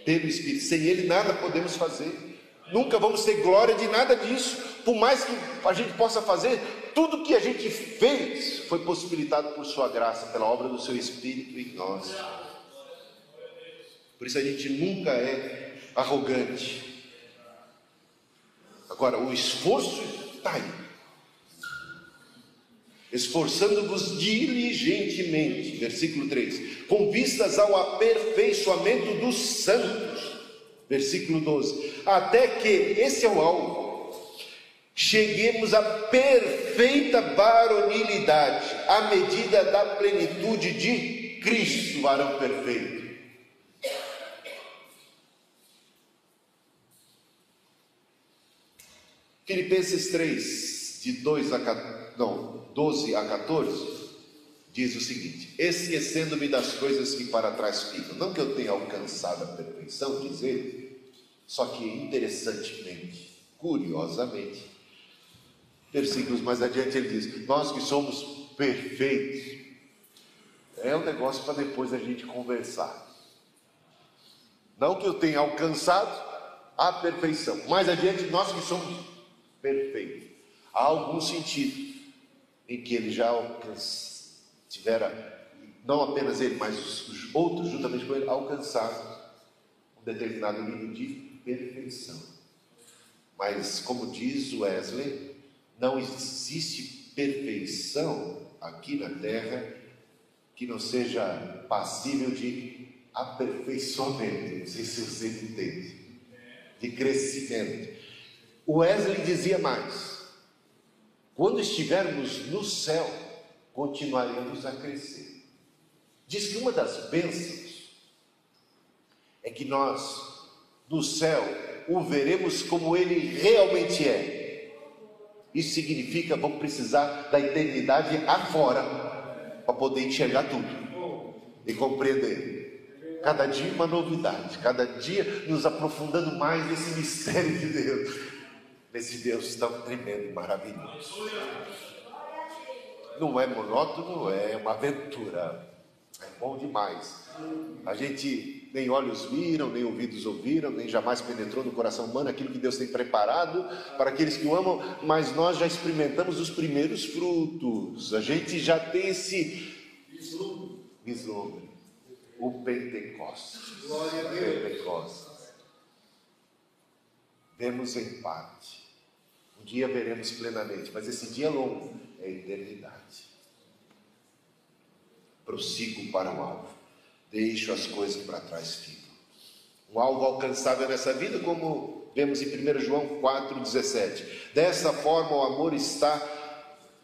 Pelo Espírito, sem Ele nada podemos fazer. Nunca vamos ter glória de nada disso. Por mais que a gente possa fazer, tudo que a gente fez foi possibilitado por Sua graça, pela obra do Seu Espírito em nós. Por isso a gente nunca é arrogante. Agora, o esforço está aí. Esforçando-vos diligentemente, versículo 3, com vistas ao aperfeiçoamento dos santos, versículo 12, até que, esse é o alvo, cheguemos à perfeita varonilidade, à medida da plenitude de Cristo, varão perfeito. Filipenses 3, de 2 a, não, 12 a 14, diz o seguinte: Esquecendo-me das coisas que para trás ficam, não que eu tenha alcançado a perfeição, diz ele, só que interessantemente, curiosamente, versículos mais adiante ele diz: Nós que somos perfeitos, é um negócio para depois a gente conversar. Não que eu tenha alcançado a perfeição, mais adiante, nós que somos perfeito. Há algum sentido em que ele já tivera, não apenas ele, mas os outros juntamente com ele, alcançaram um determinado nível de perfeição. Mas, como diz Wesley, não existe perfeição aqui na terra que não seja passível de aperfeiçoamento. Não sei se você entende. De crescimento. O Wesley dizia mais: quando estivermos no céu, continuaremos a crescer. Diz que uma das bênçãos é que nós, no céu, o veremos como ele realmente é. Isso significa vamos precisar da eternidade afora para poder enxergar tudo e compreender. Cada dia uma novidade, cada dia nos aprofundando mais nesse mistério de Deus nesse Deus tão tremendo e maravilhoso. Não é monótono, é uma aventura. É bom demais. A gente nem olhos viram, nem ouvidos ouviram, nem jamais penetrou no coração humano aquilo que Deus tem preparado para aqueles que o amam, mas nós já experimentamos os primeiros frutos. A gente já tem esse vislumbre. O Pentecostes. Glória a Deus. Pentecostes. Vemos em parte. Um dia veremos plenamente, mas esse dia é longo, é a eternidade. Prossigo para o alvo, deixo as coisas para trás ficam. Um alvo alcançável nessa vida, como vemos em 1 João 4,17. Dessa forma o amor está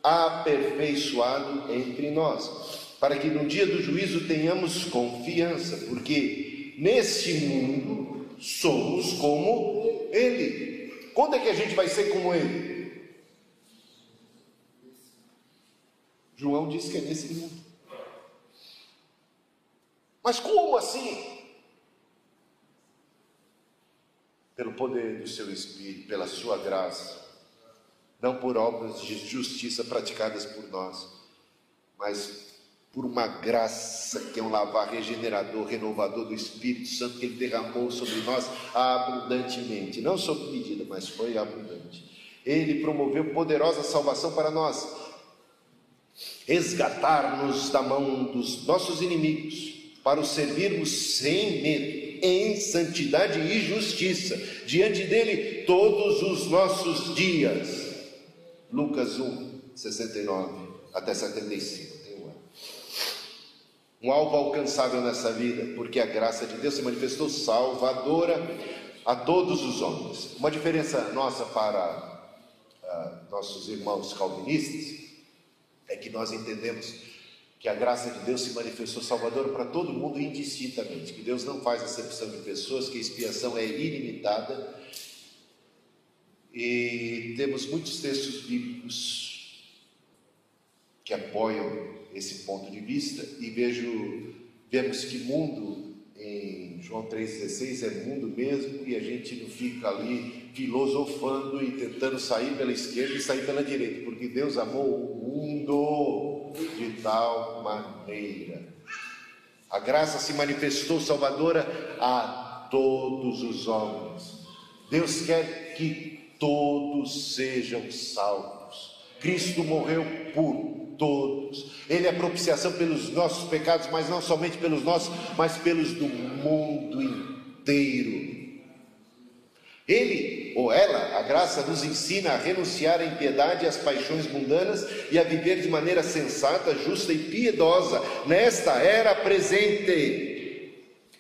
aperfeiçoado entre nós. para que no dia do juízo tenhamos confiança, porque neste mundo somos como Ele. Quando é que a gente vai ser como Ele? João disse que é nesse mundo. Mas como assim? Pelo poder do seu Espírito, pela sua graça, não por obras de justiça praticadas por nós, mas por uma graça que é um lavar regenerador, renovador do Espírito Santo que Ele derramou sobre nós abundantemente, não sob medida, mas foi abundante. Ele promoveu poderosa salvação para nós, resgatar-nos da mão dos nossos inimigos, para o servirmos sem medo, em santidade e justiça, diante dele todos os nossos dias. Lucas 1, 69 até 75. Tem um. Um alvo alcançável nessa vida, porque a graça de Deus se manifestou salvadora a todos os homens. Uma diferença nossa para uh, nossos irmãos calvinistas é que nós entendemos que a graça de Deus se manifestou salvadora para todo mundo indistintamente, que Deus não faz acepção de pessoas, que a expiação é ilimitada. E temos muitos textos bíblicos que apoiam esse ponto de vista. E vejo vemos que mundo em João 3,16 é mundo mesmo. E a gente não fica ali filosofando e tentando sair pela esquerda e sair pela direita, porque Deus amou o mundo de tal maneira. A graça se manifestou salvadora a todos os homens. Deus quer que todos sejam salvos. Cristo morreu por todos. Ele é propiciação pelos nossos pecados, mas não somente pelos nossos, mas pelos do mundo inteiro. Ele ou ela, a graça, nos ensina a renunciar à impiedade e às paixões mundanas e a viver de maneira sensata, justa e piedosa nesta era presente.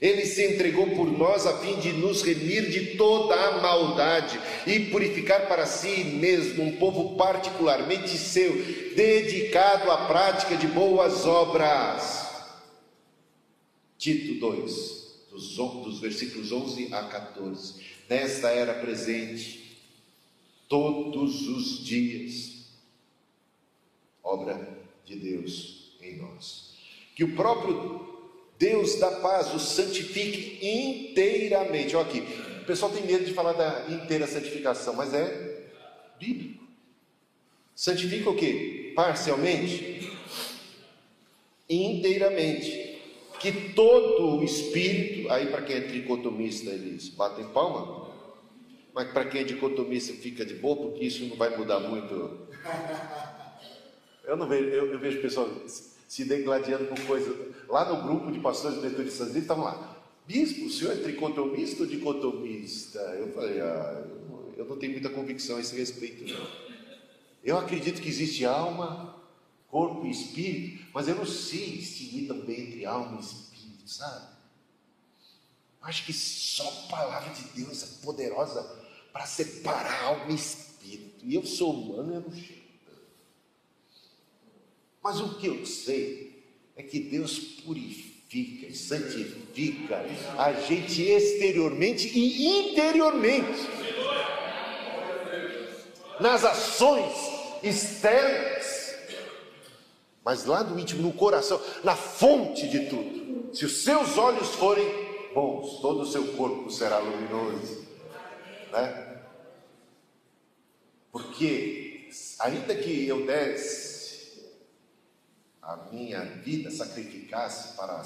Ele se entregou por nós a fim de nos remir de toda a maldade e purificar para si mesmo um povo particularmente seu, dedicado à prática de boas obras. Tito 2, dos, dos versículos 11 a 14. Nesta era presente, todos os dias, obra de Deus em nós. Que o próprio Deus da paz o santifique inteiramente. Olha aqui, o pessoal tem medo de falar da inteira santificação, mas é bíblico. Santifica o que? Parcialmente? Inteiramente. Que todo o espírito, aí para quem é tricotomista eles batem palma, mas para quem é dicotomista fica de boa, porque isso não vai mudar muito. Eu não vejo, eu, eu vejo pessoal se degladiando por coisas. Lá no grupo de pastores metodistas eles estavam lá. Bispo, o senhor é tricotomista ou dicotomista? Eu falei, ah, eu não tenho muita convicção a esse respeito, não. Eu acredito que existe alma, corpo e espírito, mas eu não sei distinguir também entre alma e espírito, sabe? Acho que só a palavra de Deus é poderosa para separar alma e espírito. E eu sou humano, eu não sei. Mas o que eu sei é que Deus purifica e santifica a gente exteriormente e interiormente. Nas ações externas, mas lá no íntimo, no coração, na fonte de tudo. Se os seus olhos forem bons, todo o seu corpo será luminoso, né? Porque ainda que eu desse a minha vida sacrificasse para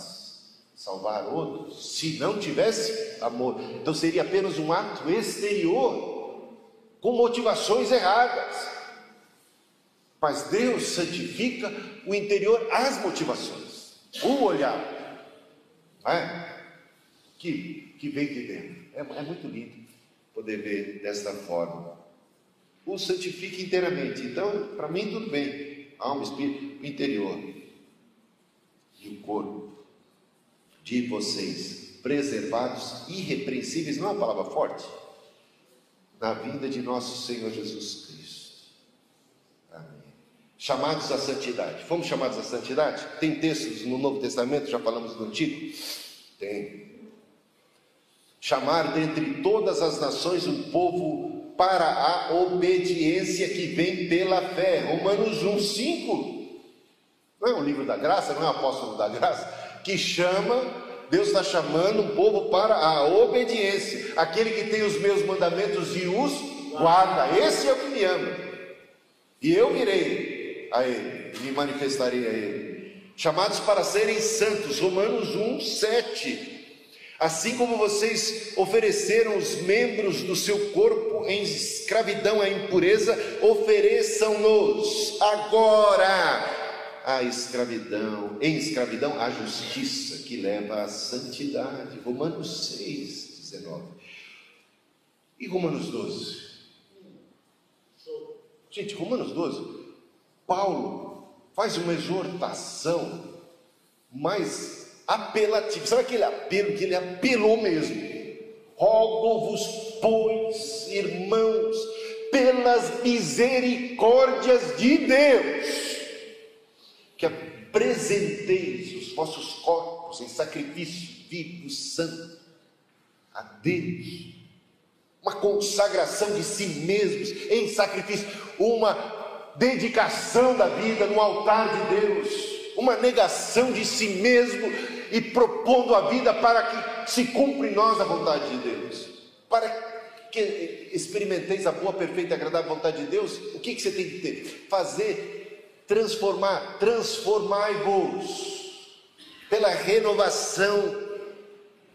salvar outros, se não tivesse amor, então seria apenas um ato exterior, com motivações erradas. Mas Deus santifica o interior, as motivações, o olhar, é? que, que vem de dentro. É, é muito lindo poder ver desta forma. O santifica inteiramente. Então, para mim, tudo bem. Alma, espírito, interior e o corpo de vocês preservados, irrepreensíveis, não é uma palavra forte? Na vinda de nosso Senhor Jesus Cristo. Chamados à santidade. Fomos chamados à santidade? Tem textos no Novo Testamento, já falamos do Antigo? Tem. Chamar dentre todas as nações um povo para a obediência que vem pela fé. Romanos 1, 5. Não é um livro da graça, não é um apóstolo da graça, que chama, Deus está chamando um povo para a obediência. Aquele que tem os meus mandamentos e os guarda, esse é o que me ama. E eu virei a Ele, me manifestarei a Ele. Chamados para serem santos, Romanos 1, 7. Assim como vocês ofereceram os membros do seu corpo em escravidão à impureza, ofereçam-nos agora a escravidão, em escravidão a justiça que leva à santidade. Romanos 6, 19. E Romanos 12? Gente, Romanos 12 Paulo faz uma exortação mais apelativa. Sabe aquele apelo que ele apelou mesmo? Rogo-vos, pois, irmãos, pelas misericórdias de Deus, que apresenteis os vossos corpos em sacrifício vivo, santo, a Deus, uma consagração de si mesmos em sacrifício, uma dedicação da vida no altar de Deus, uma negação de si mesmo e propondo a vida para que se cumpra em nós a vontade de Deus, para que experimenteis a boa, perfeita e agradável vontade de Deus, o que, que você tem que ter? Fazer, transformar, transformai-vos pela renovação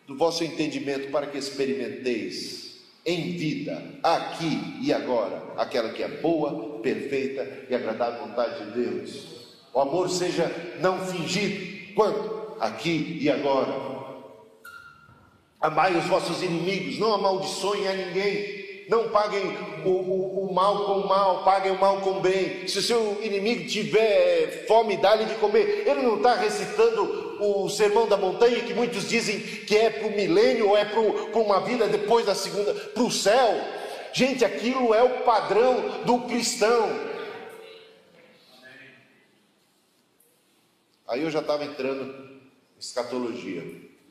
do vosso entendimento para que experimenteis em vida, aqui e agora, aquela que é boa, perfeita e agradável vontade de Deus. O amor seja não fingido, quando? Aqui e agora. Amai os vossos inimigos, não amaldiçoem a ninguém, não paguem o, o, o, mal com o mal, paguem o mal com o bem. Se o seu inimigo tiver fome, dá-lhe de comer. Ele não está recitando o sermão da montanha, que muitos dizem que é para o milênio ou é para uma vida depois da segunda, para o céu. Gente, aquilo é o padrão do cristão. Aí eu já estava entrando em escatologia.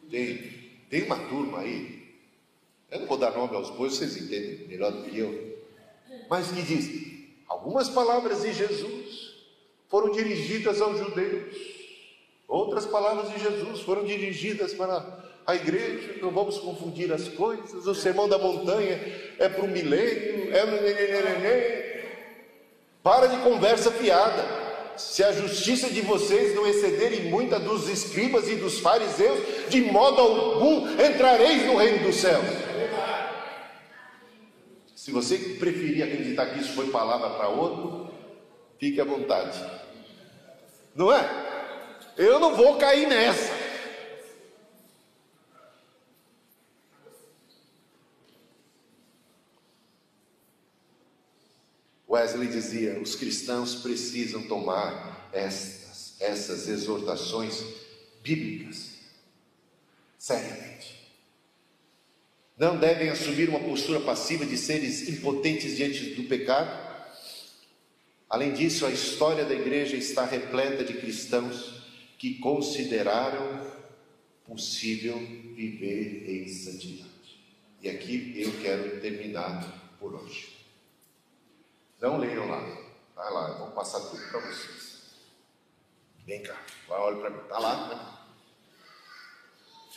Tem, tem uma turma aí, eu não vou dar nome aos bois, vocês entendem melhor do que eu, mas que diz: algumas palavras de Jesus foram dirigidas aos judeus Outras palavras de Jesus foram dirigidas para a igreja, não vamos confundir as coisas. O sermão da montanha é para o milênio, é. Para de conversa fiada. Se a justiça de vocês não excederem muita dos escribas e dos fariseus, de modo algum entrareis no reino dos céus. Se você preferir acreditar que isso foi palavra para outro, fique à vontade. Não é? Eu não vou cair nessa. Wesley dizia: os cristãos precisam tomar estas, essas exortações bíblicas seriamente. Não devem assumir uma postura passiva de seres impotentes diante do pecado. Além disso, a história da igreja está repleta de cristãos que consideraram possível viver em santidade. E aqui eu quero terminar por hoje. Não leiam lá, vai lá, eu vou passar tudo para vocês. Vem cá, vai, olha para mim, está lá, né?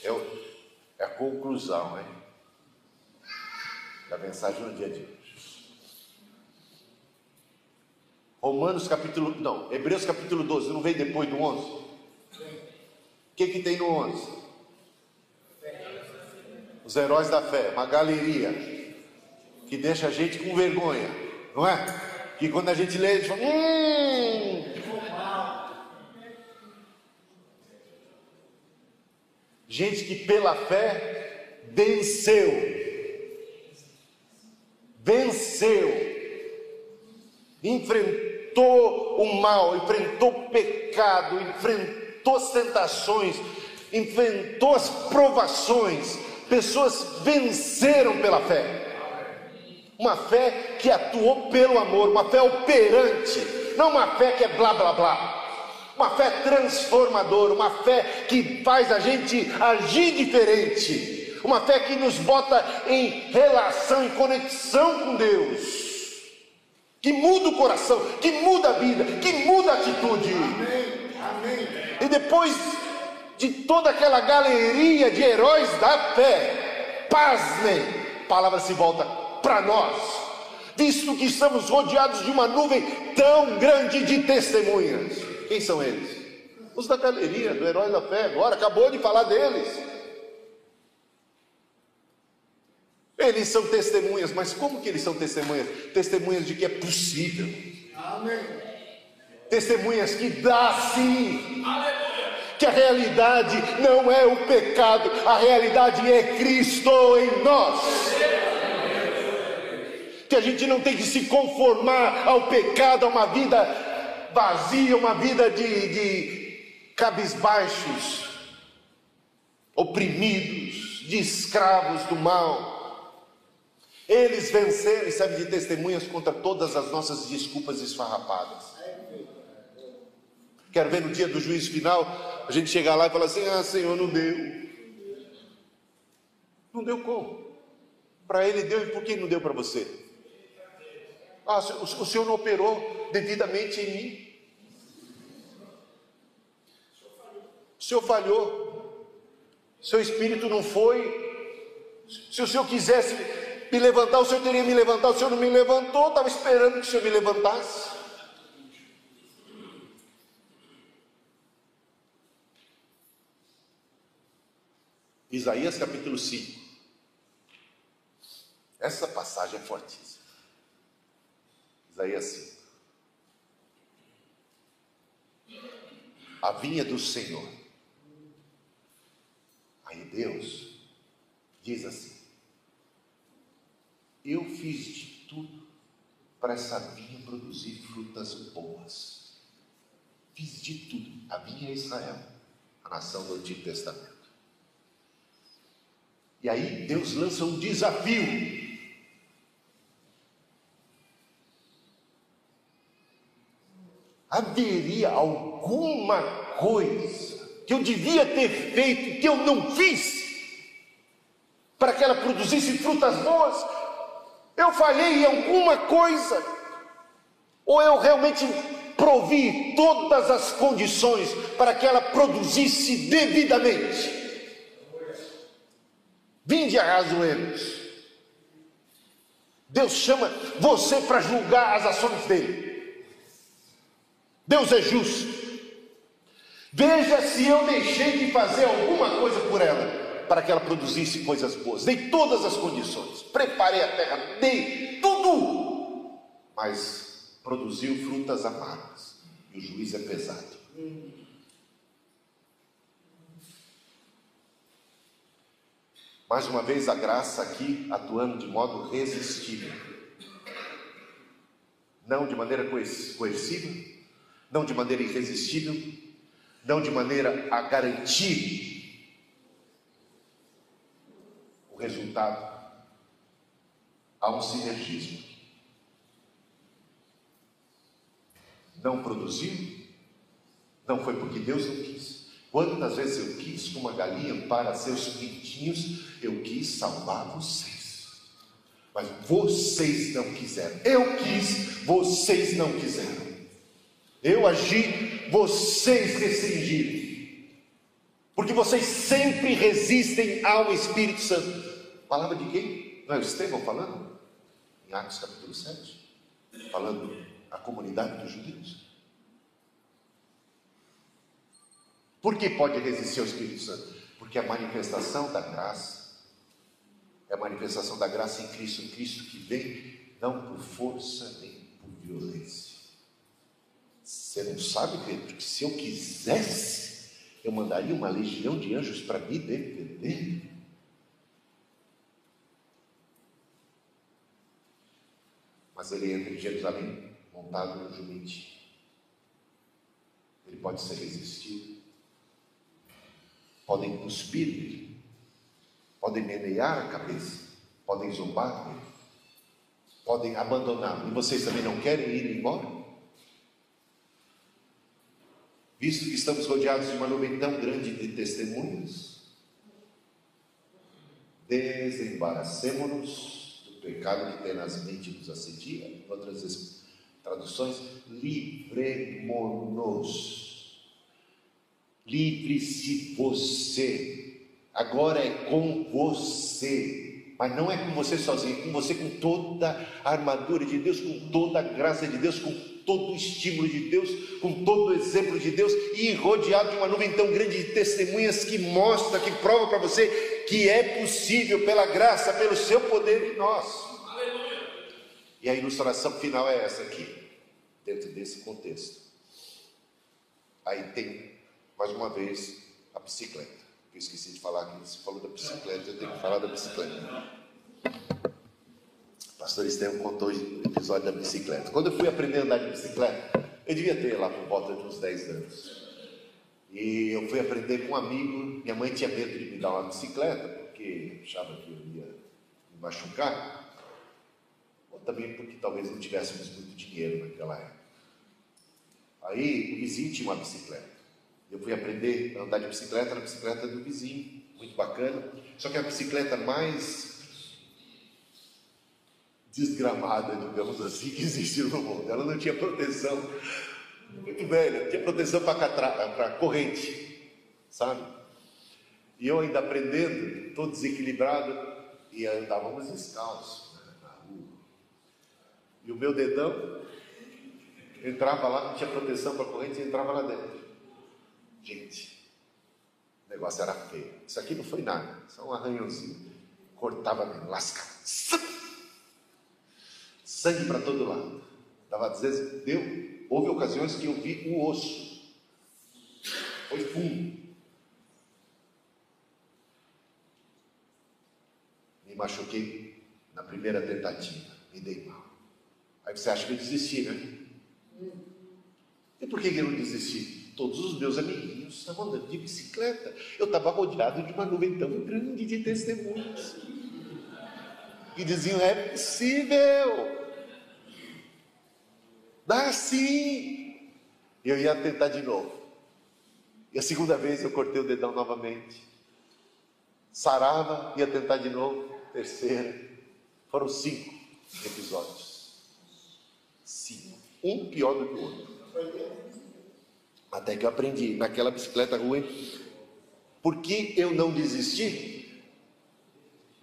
É, é a conclusão, hein? Da mensagem no dia de hoje. Romanos capítulo, não, Hebreus capítulo 12, não vem depois do 11? Que, que tem no 11? Os heróis da fé, uma galeria que deixa a gente com vergonha, não é? Que quando a gente lê, a gente fala, hum. Gente que pela fé venceu, venceu, enfrentou o mal, enfrentou o pecado, enfrentou enfrentou as tentações, enfrentou as provações, pessoas venceram pela fé. Uma fé que atuou pelo amor, uma fé operante, não uma fé que é blá blá blá. Uma fé transformadora, uma fé que faz a gente agir diferente, uma fé que nos bota em relação, em conexão com Deus que muda o coração, que muda a vida, que muda a atitude. Amém. E depois de toda aquela galeria de heróis da fé, pasmem, a palavra se volta para nós, visto que estamos rodeados de uma nuvem tão grande de testemunhas. Quem são eles? Os da galeria do herói da fé, agora acabou de falar deles. Eles são testemunhas, mas como que eles são testemunhas? Testemunhas de que é possível. Amém. Testemunhas que dá sim. Aleluia. Que a realidade não é o pecado, a realidade é Cristo em nós. Que a gente não tem que se conformar ao pecado, a uma vida vazia, uma vida de, de cabisbaixos, oprimidos, de escravos do mal. Eles venceram e servem de testemunhas contra todas as nossas desculpas esfarrapadas. Quero ver no dia do juízo final, a gente chegar lá e falar assim: Ah, Senhor, não deu. Não deu como? Para ele deu e por que não deu para você? Ah, o Senhor não operou devidamente em mim. O Senhor falhou. Seu espírito não foi. Se o Senhor quisesse me levantar, o Senhor teria me levantado. O Senhor não me levantou, estava esperando que o Senhor me levantasse. Isaías capítulo 5. Essa passagem é fortíssima. Isaías 5. A vinha do Senhor. Aí Deus diz assim: eu fiz de tudo para essa vinha produzir frutas boas. Fiz de tudo. A vinha é Israel, a nação do Antigo Testamento. E aí Deus lança um desafio. Haveria alguma coisa que eu devia ter feito que eu não fiz para que ela produzisse frutas boas? Eu falhei em alguma coisa? Ou eu realmente provi todas as condições para que ela produzisse devidamente? Vinde arrazoemos. Deus chama você para julgar as ações dele. Deus é justo. Veja se eu deixei de fazer alguma coisa por ela para que ela produzisse coisas boas. Dei todas as condições, preparei a terra, dei tudo, mas produziu frutas amargas e o juiz é pesado. Mais uma vez a graça aqui atuando de modo resistível. Não de maneira coerciva, não de maneira irresistível, não de maneira a garantir o resultado, há um sinergismo. Não produziu, não foi porque Deus não quis. Quantas vezes eu quis, como a galinha para seus pintinhos, eu quis salvar vocês. Mas vocês não quiseram. Eu quis, vocês não quiseram. Eu agi, vocês restringiram. Porque vocês sempre resistem ao Espírito Santo. Palavra de quem? Não é o Estevão falando? Em Atos capítulo 7. Falando a comunidade dos judeus. Por que pode resistir ao Espírito Santo? Porque a manifestação da graça é a manifestação da graça em Cristo, em Cristo que vem não por força nem por violência. Você não sabe, Pedro, que se eu quisesse, eu mandaria uma legião de anjos para me defender? mas ele entra em Jerusalém montado no jumente. Ele pode ser resistido. Podem cuspir nele, podem menear a cabeça, podem zombar podem abandoná-lo. E vocês também não querem ir embora? Visto que estamos rodeados de uma nuvem tão grande de testemunhas, desembaracemos-nos do pecado que mentes nos assedia, em outras traduções, livremos-nos. Livre-se você. Agora é com você. Mas não é com você sozinho, é com você com toda a armadura de Deus, com toda a graça de Deus, com todo o estímulo de Deus, com todo o exemplo de Deus e rodeado de uma nuvem tão grande de testemunhas que mostra, que prova para você que é possível pela graça, pelo seu poder em nós. Aleluia. E a ilustração final é essa aqui, dentro desse contexto. Aí tem, mais uma vez, a bicicleta. Eu esqueci de falar que você falou da bicicleta, eu tenho que falar da bicicleta. O pastor Estevam contou o episódio da bicicleta. Quando eu fui aprender a andar de bicicleta, eu devia ter lá por volta de uns 10 anos. E eu fui aprender com um amigo. Minha mãe tinha medo de me dar uma bicicleta, porque achava que eu ia me machucar. Ou também porque talvez não tivéssemos muito dinheiro naquela época. Aí o tinha uma bicicleta. Eu fui aprender a andar de bicicleta na bicicleta do vizinho, muito bacana. Só que a bicicleta mais desgramada, digamos assim, que existiu no mundo. Ela não tinha proteção, muito velha, tinha proteção para corrente, sabe? E eu ainda aprendendo, todo desequilibrado, e andávamos descalços né, na rua. E o meu dedão entrava lá, não tinha proteção para corrente, entrava lá dentro. Gente, o negócio era feio. Isso aqui não foi nada, só um arranhãozinho. Cortava mesmo, lascava sangue para todo lado. Dava, às vezes, deu, houve ocasiões que eu vi um osso. Foi fundo. Me machuquei na primeira tentativa, me dei mal. Aí você acha que eu desisti, né? E por que eu não desisti? Todos os meus amiguinhos estavam andando de bicicleta. Eu estava rodeado de uma nuvem tão grande de testemunhos. E diziam: é possível. Dá sim. Eu ia tentar de novo. E a segunda vez eu cortei o dedão novamente. Sarava, ia tentar de novo. Terceira. Foram cinco episódios. Cinco. Um pior do que o outro. Até que eu aprendi naquela bicicleta ruim. Por que eu não desisti?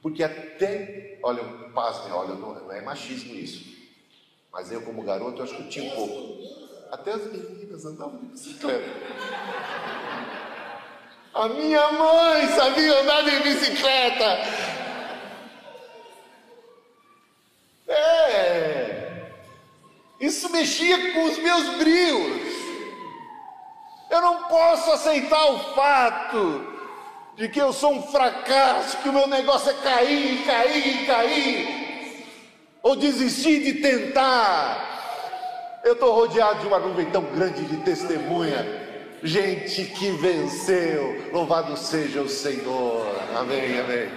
Porque até, olha, pasme, olha, não é machismo isso. Mas eu, como garoto, eu acho que eu tinha um pouco. Até as meninas andavam de bicicleta. A minha mãe sabia andar de bicicleta. É. Isso mexia com os meus brios. Eu não posso aceitar o fato de que eu sou um fracasso, que o meu negócio é cair, cair, cair ou desistir de tentar. Eu estou rodeado de uma nuvem tão grande de testemunha, gente que venceu. Louvado seja o Senhor. Amém, amém.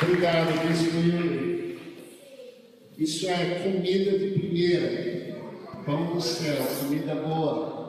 Obrigado, Bispo Isso é comida de primeira. Pão do céu, comida boa.